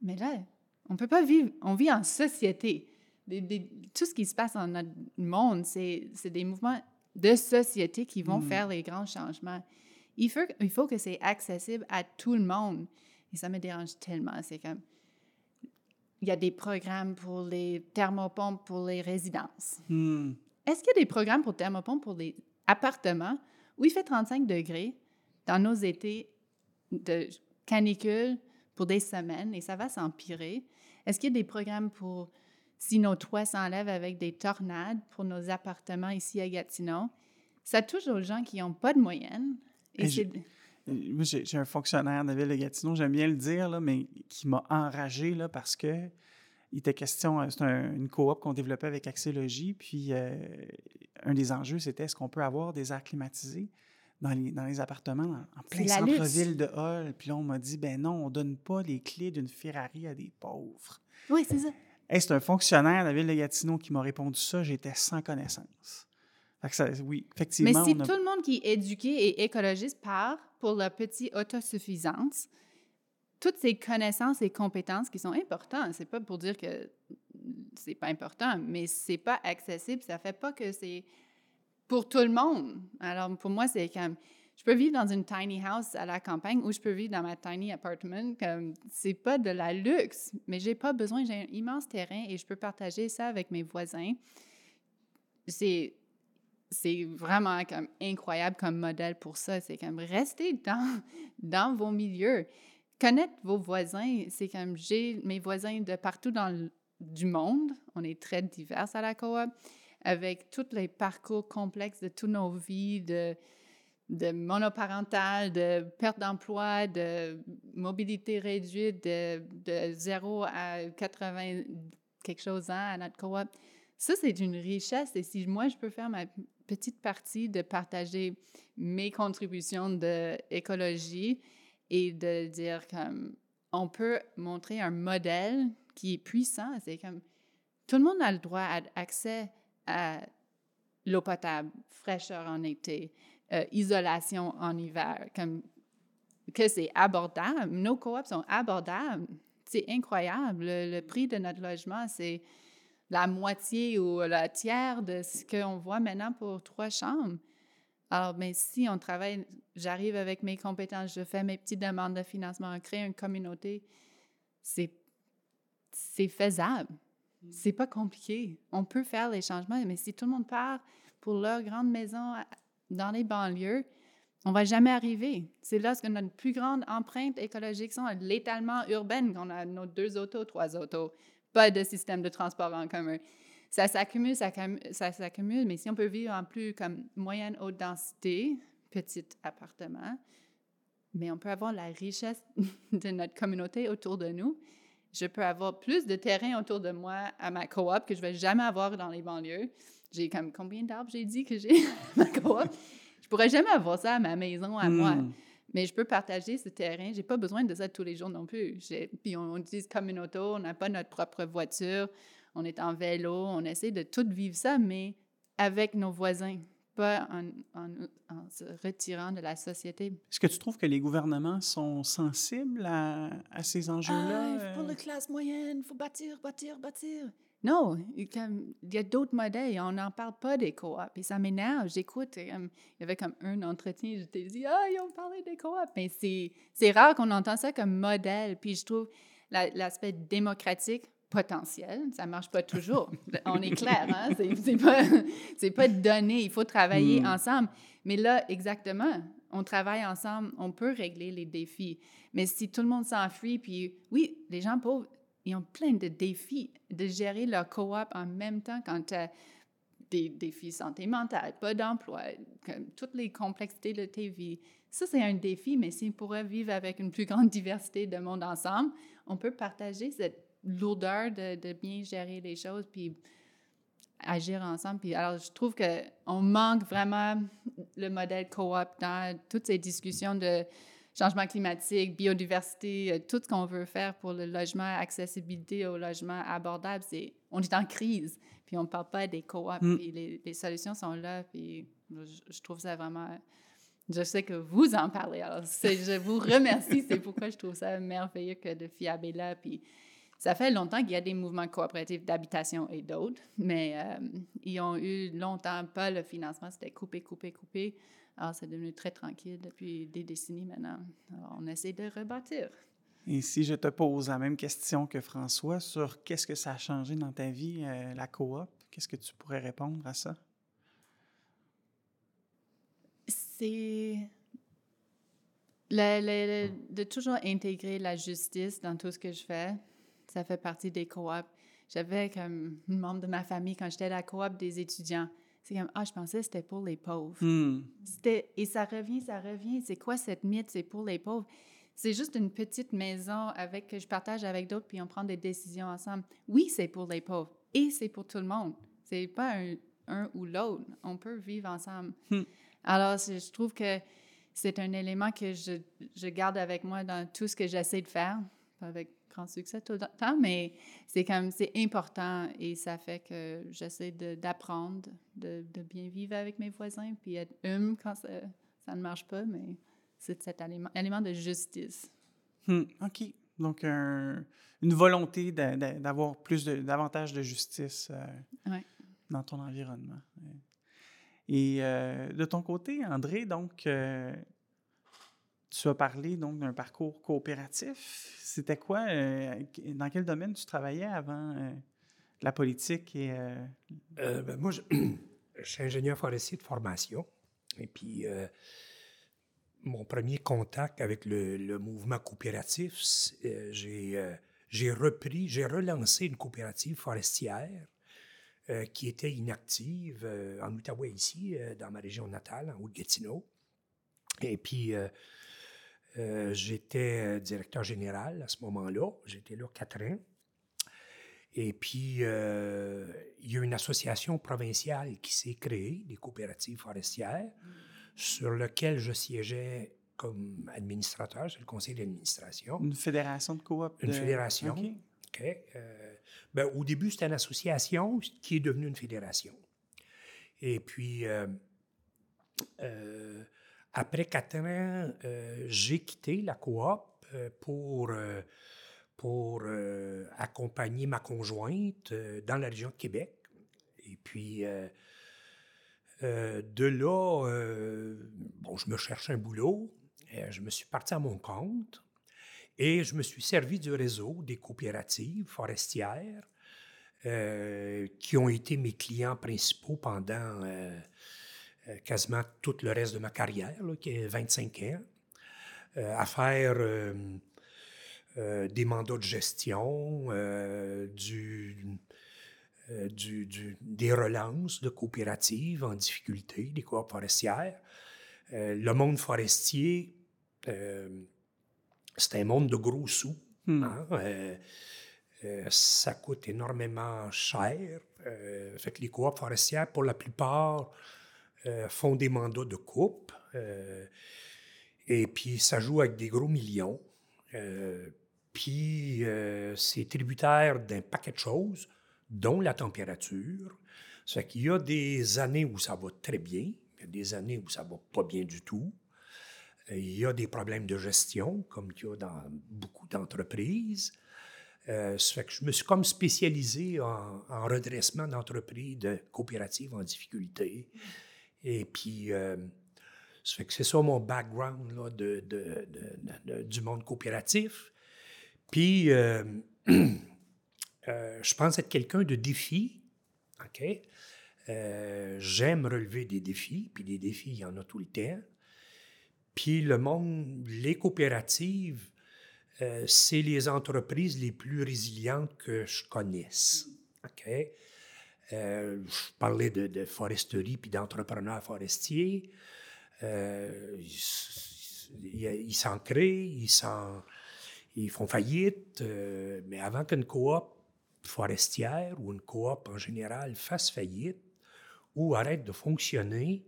Mais là, on peut pas vivre, on vit en société. Des- des- tout ce qui se passe dans notre monde, c'est des mouvements de société qui vont Mm. faire les grands changements. Il faut, il faut que c'est accessible à tout le monde. Et ça me dérange tellement. C'est comme, il y a des programmes pour les thermopompes pour les résidences. Hmm. Est-ce qu'il y a des programmes pour thermopompes pour les appartements? Où il fait 35 degrés dans nos étés de canicule pour des semaines et ça va s'empirer? Est-ce qu'il y a des programmes pour si nos toits s'enlèvent avec des tornades pour nos appartements ici à Gatineau? Ça touche aux gens qui n'ont pas de moyenne. Et Euh, Moi, j'ai un fonctionnaire de la ville de Gatineau, j'aime bien le dire, là, mais qui m'a enragé là, parce que il était question, euh, c'est un- une coop qu'on développait avec Axélogie, puis euh, un des enjeux, c'était est-ce qu'on peut avoir des airs climatisés dans les, dans les appartements, en, plein la centre-ville de Hall. Puis là, on m'a dit, ben non, on donne pas les clés d'une Ferrari à des pauvres. Oui, c'est ça. Hey, c'est un fonctionnaire de la ville de Gatineau qui m'a répondu ça. J'étais sans connaissance. Fait que ça, oui, Mais effectivement. si on a- tout le monde qui est éduqué et écologiste part pour leur petite autosuffisance, toutes ces connaissances et compétences qui sont importantes, c'est pas pour dire que c'est pas important, mais c'est pas accessible, ça fait pas que c'est pour tout le monde. Alors pour moi, c'est comme je peux vivre dans une tiny house à la campagne ou je peux vivre dans ma tiny apartment. Comme c'est pas de la luxe, mais j'ai pas besoin. J'ai un immense terrain et je peux partager ça avec mes voisins. C'est c'est vraiment comme incroyable comme modèle pour ça. C'est comme rester dans, dans vos milieux. Connaître vos voisins, c'est comme j'ai mes voisins de partout dans le du monde. On est très divers à la coop, avec tous les parcours complexes de toutes nos vies, de, monoparental, de perte d'emploi, de mobilité réduite, de, de 0 à 80 quelque chose ans à notre coop. Ça, c'est une richesse. Et si moi, je peux faire ma petite partie de partager mes contributions d'écologie et de dire comme on peut montrer un modèle qui est puissant. C'est comme tout le monde a le droit à accès à l'eau potable, fraîcheur en été, euh, isolation en hiver, comme que c'est abordable. Nos coops sont abordables. C'est incroyable. Le, prix de notre logement, c'est la moitié ou le tiers de ce qu'on voit maintenant pour trois chambres. Alors, mais si on travaille, j'arrive avec mes compétences, je fais mes petites demandes de financement, on crée une communauté, c'est faisable. C'est pas compliqué. On peut faire les changements, mais si tout le monde part pour leur grande maison dans les banlieues, on va jamais arriver. C'est là que notre plus grande empreinte écologique sont l'étalement urbaine, qu'on a nos deux autos, trois autos, pas de système de transport en commun. Ça s'accumule, ça s'accumule, mais si on peut vivre en plus comme moyenne haute densité, petit appartement, mais on peut avoir la richesse de notre communauté autour de nous. Je peux avoir plus de terrain autour de moi à ma coop que je vais jamais avoir dans les banlieues. J'ai comme combien d'arbres j'ai dit que j'ai à ma coop? Je pourrais jamais avoir ça à ma maison à moi. Hmm. Mais je peux partager ce terrain. J'ai pas besoin de ça tous les jours non plus. Puis on, on utilise comme une auto, on n'a pas notre propre voiture, on est en vélo, on essaie de tout vivre ça, mais avec nos voisins, pas en, en- en se retirant de la société. Est-ce que tu trouves que les gouvernements sont sensibles à, à ces enjeux-là? Ah, pour euh? la classe moyenne, il faut bâtir, bâtir, bâtir. Non, il y a d'autres modèles, on n'en parle pas des coops. Et ça m'énerve, j'écoute. il y avait comme un entretien, je t'ai dit, ah, ils ont parlé des coops. Mais c'est rare qu'on entend ça comme modèle. Puis je trouve la- l'aspect démocratique potentiel, ça marche pas toujours. on est clair, hein? C'est pas, pas donné, il faut travailler Hmm. ensemble. Mais là, exactement, on travaille ensemble, on peut régler les défis. Mais si tout le monde s'enfuit, puis oui, les gens pauvres, ils ont plein de défis de gérer leur coop en même temps quand tu as des défis santé mentale, pas d'emploi, toutes les complexités de tes vies. Ça, c'est un défi, mais si on pourrait vivre avec une plus grande diversité de monde ensemble, on peut partager cette lourdeur de, de bien gérer les choses, puis agir ensemble. Puis alors, je trouve qu'on manque vraiment le modèle coop dans toutes ces discussions de changement climatique, biodiversité, euh, tout ce qu'on veut faire pour le logement, accessibilité au logement abordable, c'est on est en crise, puis on ne parle pas des coops, Mm. puis les, les solutions sont là, puis je, je trouve ça vraiment... Je sais que vous en parlez, alors je vous remercie, c'est pourquoi je trouve ça merveilleux que de FIAB est là, puis ça fait longtemps qu'il y a des mouvements coopératifs d'habitation et d'autres, mais euh, ils ont eu longtemps pas le financement, c'était coupé, coupé, coupé. Alors, c'est devenu très tranquille depuis des décennies maintenant. Alors, on essaie de rebâtir. Et si je te pose la même question que François sur qu'est-ce que ça a changé dans ta vie, euh, la coop, qu'est-ce que tu pourrais répondre à ça? C'est le- le- le- de toujours intégrer la justice dans tout ce que je fais. Ça fait partie des coops. J'avais comme un membre de ma famille, quand j'étais à la coop des étudiants, c'est comme, ah, je pensais que c'était pour les pauvres. Hmm. C'était, et ça revient, ça revient. C'est quoi cette mythe? C'est pour les pauvres. C'est juste une petite maison avec, que je partage avec d'autres, puis on prend des décisions ensemble. Oui, c'est pour les pauvres et c'est pour tout le monde. C'est pas un, un ou l'autre. On peut vivre ensemble. Hmm. Alors, je trouve que c'est un élément que je, je garde avec moi dans tout ce que j'essaie de faire, avec grand succès tout le temps, mais c'est comme, c'est important et ça fait que j'essaie de- d'apprendre, de, de bien vivre avec mes voisins, puis être hum quand ça, ça ne marche pas, mais c'est cet élément, élément de justice. Hmm, OK. Donc, un- une volonté d'a- d'a- d'avoir plus de, davantage de justice euh, Ouais. dans ton environnement. Et euh, de ton côté, André, donc, euh, tu as parlé donc d'un parcours coopératif. C'était quoi, euh, dans quel domaine tu travaillais avant euh, la politique et euh, ben, moi, je, suis ingénieur forestier de formation. Et puis, mon premier contact avec le, mouvement coopératif, j'ai, repris, j'ai relancé une coopérative forestière qui était inactive en Outaouais, ici, dans ma région natale, en Haute-Gatineau. Et puis, euh, j'étais euh, directeur général à ce moment-là. J'étais là quatre ans. Et puis, euh, il y a une association provinciale qui s'est créée, des coopératives forestières, sur lequel je siégeais comme administrateur, c'est le conseil d'administration. une fédération de coop? Une fédération. OK. Euh, ben, au début, c'était une association qui est devenue une fédération. Et puis, euh, après quatre ans, euh, j'ai quitté la coop euh, pour, euh, pour accompagner ma conjointe dans la région de Québec. Et puis, de là, bon, je me cherchais un boulot. Je me suis parti à mon compte. Et je me suis servi du réseau des coopératives forestières qui ont été mes clients principaux pendant euh, quasiment tout le reste de ma carrière, là, qui est 25 ans, euh, à faire euh, euh, des mandats de gestion, euh, du, euh, du- du- des relances de coopératives en difficulté, des coop forestières. Euh, le monde forestier, euh, c'est un monde de gros sous. Hmm. hein, euh, euh, ça coûte énormément cher. Euh, fait que les coops forestières, pour la plupart, euh, font des mandats de coupe. euh, et puis, ça joue avec des gros millions. Euh, puis, euh, c'est tributaire d'un paquet de choses, dont la température. Ça fait qu'il y a des années où ça va très bien, il y a des années où ça va pas bien du tout. Euh, Il y a des problèmes de gestion, comme il y a dans beaucoup d'entreprises. Euh, ça fait que je me suis comme spécialisé en redressement d'entreprises, de coopératives en difficulté. Et puis, euh, ça fait que c'est ça mon background là, de, de- de- du monde coopératif. Puis, euh, euh, je pense être quelqu'un de défi. OK? J'aime relever des défis, puis des défis, il y en a tout le temps. Puis le monde, les coopératives, c'est les entreprises les plus résilientes que je connaisse. OK? Euh, je parlais de, foresterie puis d'entrepreneurs forestiers. Euh, ils s'en créent, ils font faillite, euh, mais avant qu'une coop forestière ou une coop en général fasse faillite ou arrête de fonctionner,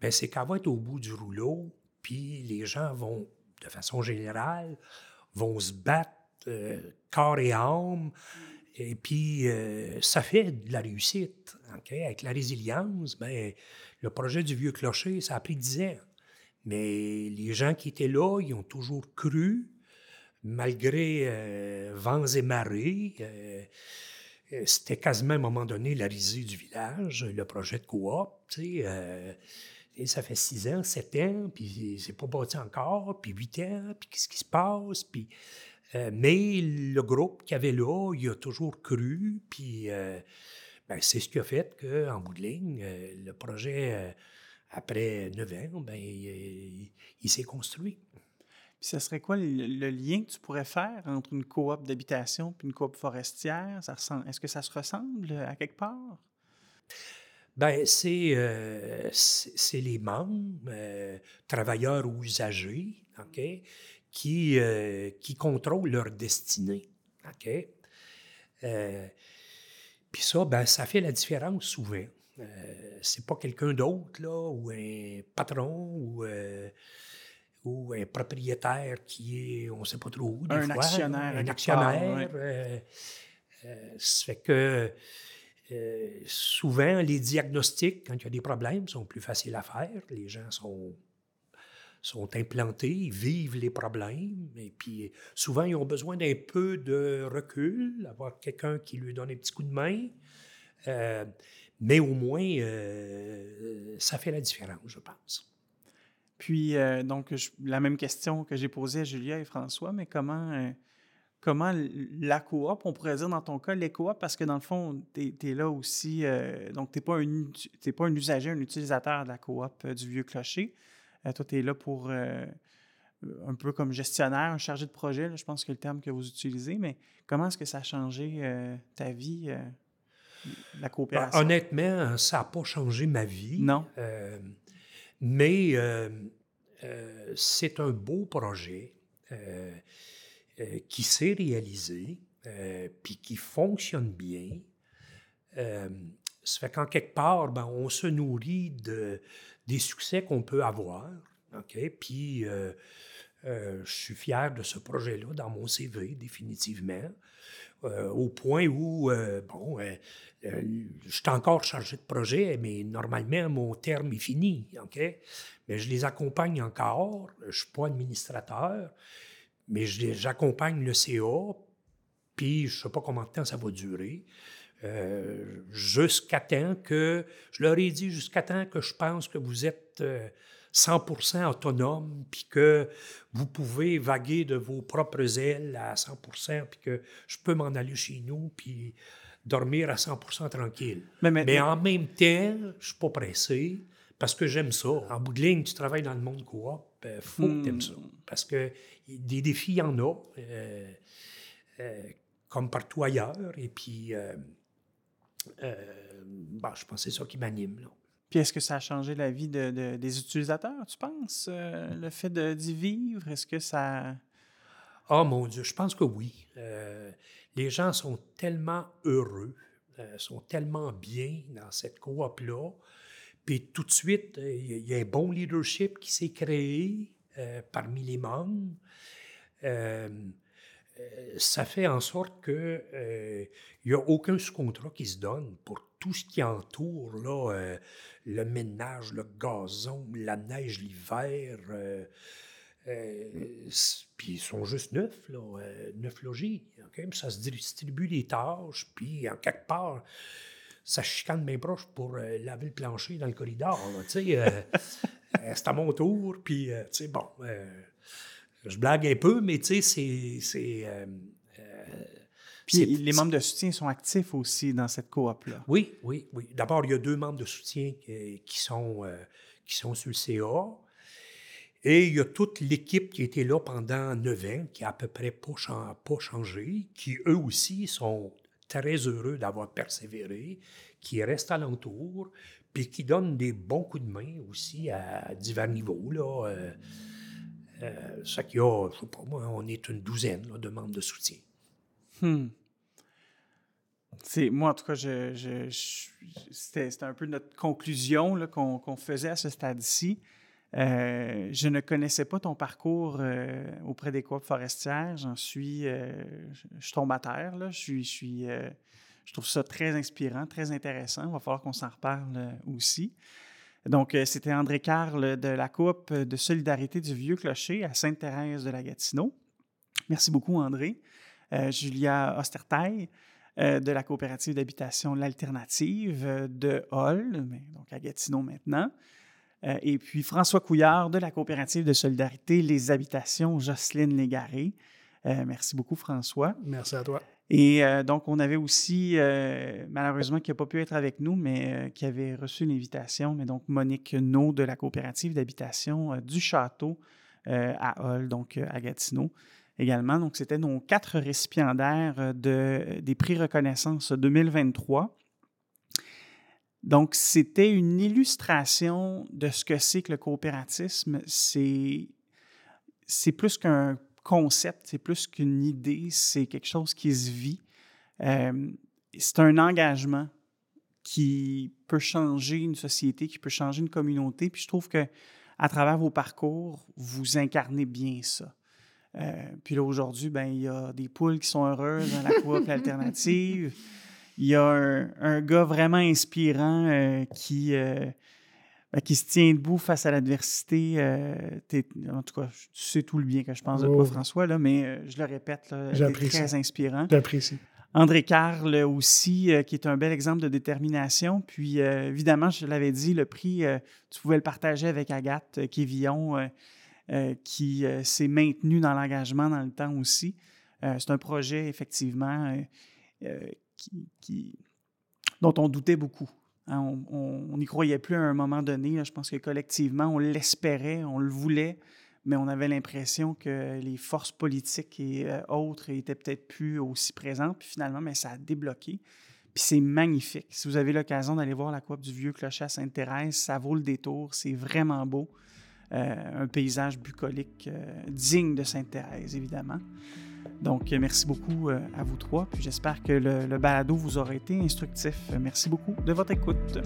ben c'est qu'elle va être au bout du rouleau, puis les gens vont, de façon générale, vont se battre euh, corps et âme, et puis euh, ça fait de la réussite. ok? Avec la résilience, ben, le projet du vieux clocher, ça a pris 10 ans. Mais les gens qui étaient là, ils ont toujours cru, malgré euh, vents et marées. euh, c'était quasiment à un moment donné la risée du village, le projet de coop. ça fait six ans, sept ans, puis c'est pas bâti encore, puis huit ans, puis qu'est-ce qui se passe, puis... euh, mais le groupe qu'il y avait là, il a toujours cru, puis euh, ben, c'est ce qui a fait qu'en bout de ligne, euh, le projet, après neuf ans, ben, il, il s'est construit. Puis ce serait quoi le, le lien que tu pourrais faire entre une coop d'habitation et une coop forestière? Ça ressemble- Est-ce que ça se ressemble à quelque part? Ben, c'est euh, c'est c'est les membres, euh, travailleurs ou usagers, OK, qui, euh, qui contrôlent leur destinée. OK? Euh, Puis ça, ben, ça fait la différence souvent. Euh, c'est pas quelqu'un d'autre, là, ou un patron, ou, euh, ou un propriétaire qui est, on sait pas trop où, des Un fois, actionnaire, Un actionnaire. ouais. ça fait que souvent, les diagnostics, quand il y a des problèmes, sont plus faciles à faire. Les gens sont, sont implantés, ils vivent les problèmes. Et puis, souvent, ils ont besoin d'un peu de recul, avoir quelqu'un qui lui donne un petit coup de main. Euh, mais au moins, euh, ça fait la différence, je pense. Puis, euh, donc, la même question que j'ai posée à Julia et François, mais comment, comment la coop, on pourrait dire dans ton cas, les coops, parce que dans le fond, tu es, là aussi, donc tu n'es pas, pas un usager, un utilisateur de la coop du Vieux Clocher. Euh, toi, tu es là pour euh, un peu comme gestionnaire, un chargé de projet, là, je pense que le terme que vous utilisez, mais comment est-ce que ça a changé euh, ta vie, euh, la Ben, coopération? honnêtement, ça n'a pas changé ma vie. Non. Euh, mais c'est un beau projet qui s'est réalisé, puis qui fonctionne bien. Ça fait qu'en quelque part, ben, on se nourrit de, des succès qu'on peut avoir. OK? Puis euh, euh, je suis fier de ce projet-là dans mon CV, définitivement. Euh, au point où, bon, je suis encore chargé de projet, mais normalement, mon terme est fini, OK? Mais je les accompagne encore. Je ne suis pas administrateur, mais j'accompagne le CA, puis je ne sais pas combien de temps ça va durer. Euh, jusqu'à temps que, je leur ai dit, jusqu'à temps que je pense que vous êtes euh, 100% autonome, puis que vous pouvez vaguer de vos propres ailes à 100%, puis que je peux m'en aller chez nous, puis dormir à 100% tranquille. Mais, mais- Mais en même temps, je ne suis pas pressé parce que j'aime ça. En bout de ligne, tu travailles dans le monde coop, il faut que tu aimes ça. Parce que des défis, il y en a, euh, euh, comme partout ailleurs. Et puis, euh, euh, bon, je pense que c'est ça qui m'anime. là. Puis est-ce que ça a changé la vie de- de- des utilisateurs, tu penses, euh, le fait de- d'y vivre? Est-ce que ça... Ah mon Dieu, je pense que oui. Euh, les gens sont tellement heureux, euh, sont tellement bien dans cette coop-là. Puis tout de suite, il y a- un bon leadership qui s'est créé parmi les membres. Euh, euh, ça fait en sorte que euh, il n'y a aucun sous-contrat qui se donne pour tout ce qui entoure là, euh, le ménage, le gazon, la neige l'hiver. euh, euh, puis ils sont juste neuf, là, euh, neuf logis. ok? Puis ça se distribue les tâches, puis en quelque part, ça chicane bien proche pour euh, laver le plancher dans le corridor. euh, euh, c'est à mon tour, puis euh, bon, euh, je blague un peu, mais tu sais, c'est. euh, euh, Puis les membres de soutien sont actifs aussi dans cette coop-là. oui, oui, oui. D'abord, il y a deux membres de soutien qui, qui sont, euh, qui sont sur le CA. Et il y a toute l'équipe qui était là pendant neuf ans, qui a à peu près pas, pas changé, qui eux aussi sont très heureux d'avoir persévéré, qui restent alentour, puis qui donnent des bons coups de main aussi à divers niveaux. Là. Euh, euh, ça qu'il y a, je sais pas moi, on est une douzaine là, de membres de soutien. Hmm. Moi, en tout cas, c'était, un peu notre conclusion qu'on, faisait à ce stade-ci. Euh, je ne connaissais pas ton parcours euh, auprès des coop forestières. J'en suis, euh, je, tombe à terre. Je, je, trouve ça très inspirant, très intéressant. Il va falloir qu'on s'en reparle aussi. Donc, euh, c'était André Carle de la Coupe de solidarité du Vieux Clocher à Sainte-Thérèse de la Gatineau. Merci beaucoup, André. Euh, Julia Ostertaille euh, de la coopérative d'habitation L'Alternative euh, de Hall, donc à Gatineau maintenant. Euh, et puis François Couillard de la coopérative de solidarité Les Habitations Jocelyne Légaré. Euh, merci beaucoup, François. Merci à toi. Et euh, donc, on avait aussi, euh, malheureusement, qui n'a pas pu être avec nous, mais euh, qui avait reçu l'invitation, mais donc Monique No de la coopérative d'habitation du Château à Hall, donc à Gatineau également. Donc, c'était nos quatre récipiendaires de, des prix reconnaissance 2023. Donc, c'était une illustration de ce que c'est que le coopératisme. C'est, c'est plus qu'un concept, c'est plus qu'une idée, c'est quelque chose qui se vit. Euh, c'est un engagement qui peut changer une société, qui peut changer une communauté. Puis je trouve que à travers vos parcours, vous incarnez bien ça. Euh, puis là, aujourd'hui, ben, il y a des poules qui sont heureuses dans la coop alternative. Il y a un, gars vraiment inspirant euh, qui, euh, ben, qui se tient debout face à l'adversité. en tout cas, tu sais tout le bien que je pense de toi, oh. François, là, mais je le répète, c'est très inspirant. J'apprécie. André Carl aussi, qui est un bel exemple de détermination. Puis, évidemment, je l'avais dit, le prix, tu pouvais le partager avec Agathe Kévillon euh, qui euh, s'est maintenu dans l'engagement dans le temps aussi. Euh, c'est un projet, effectivement, qui, dont on doutait beaucoup. Hein. on n'y croyait plus à un moment donné. je pense que collectivement, on l'espérait, on le voulait, mais on avait l'impression que les forces politiques et autres étaient peut-être plus aussi présentes. Puis finalement, mais ça a débloqué. Puis c'est magnifique. Si vous avez l'occasion d'aller voir la coop du Vieux Clocher à Sainte-Thérèse, ça vaut le détour. C'est vraiment beau. Euh, un paysage bucolique euh, digne de Sainte-Thérèse, évidemment. Donc, merci beaucoup euh, à vous trois. Puis j'espère que le balado vous aura été instructif. Merci beaucoup de votre écoute.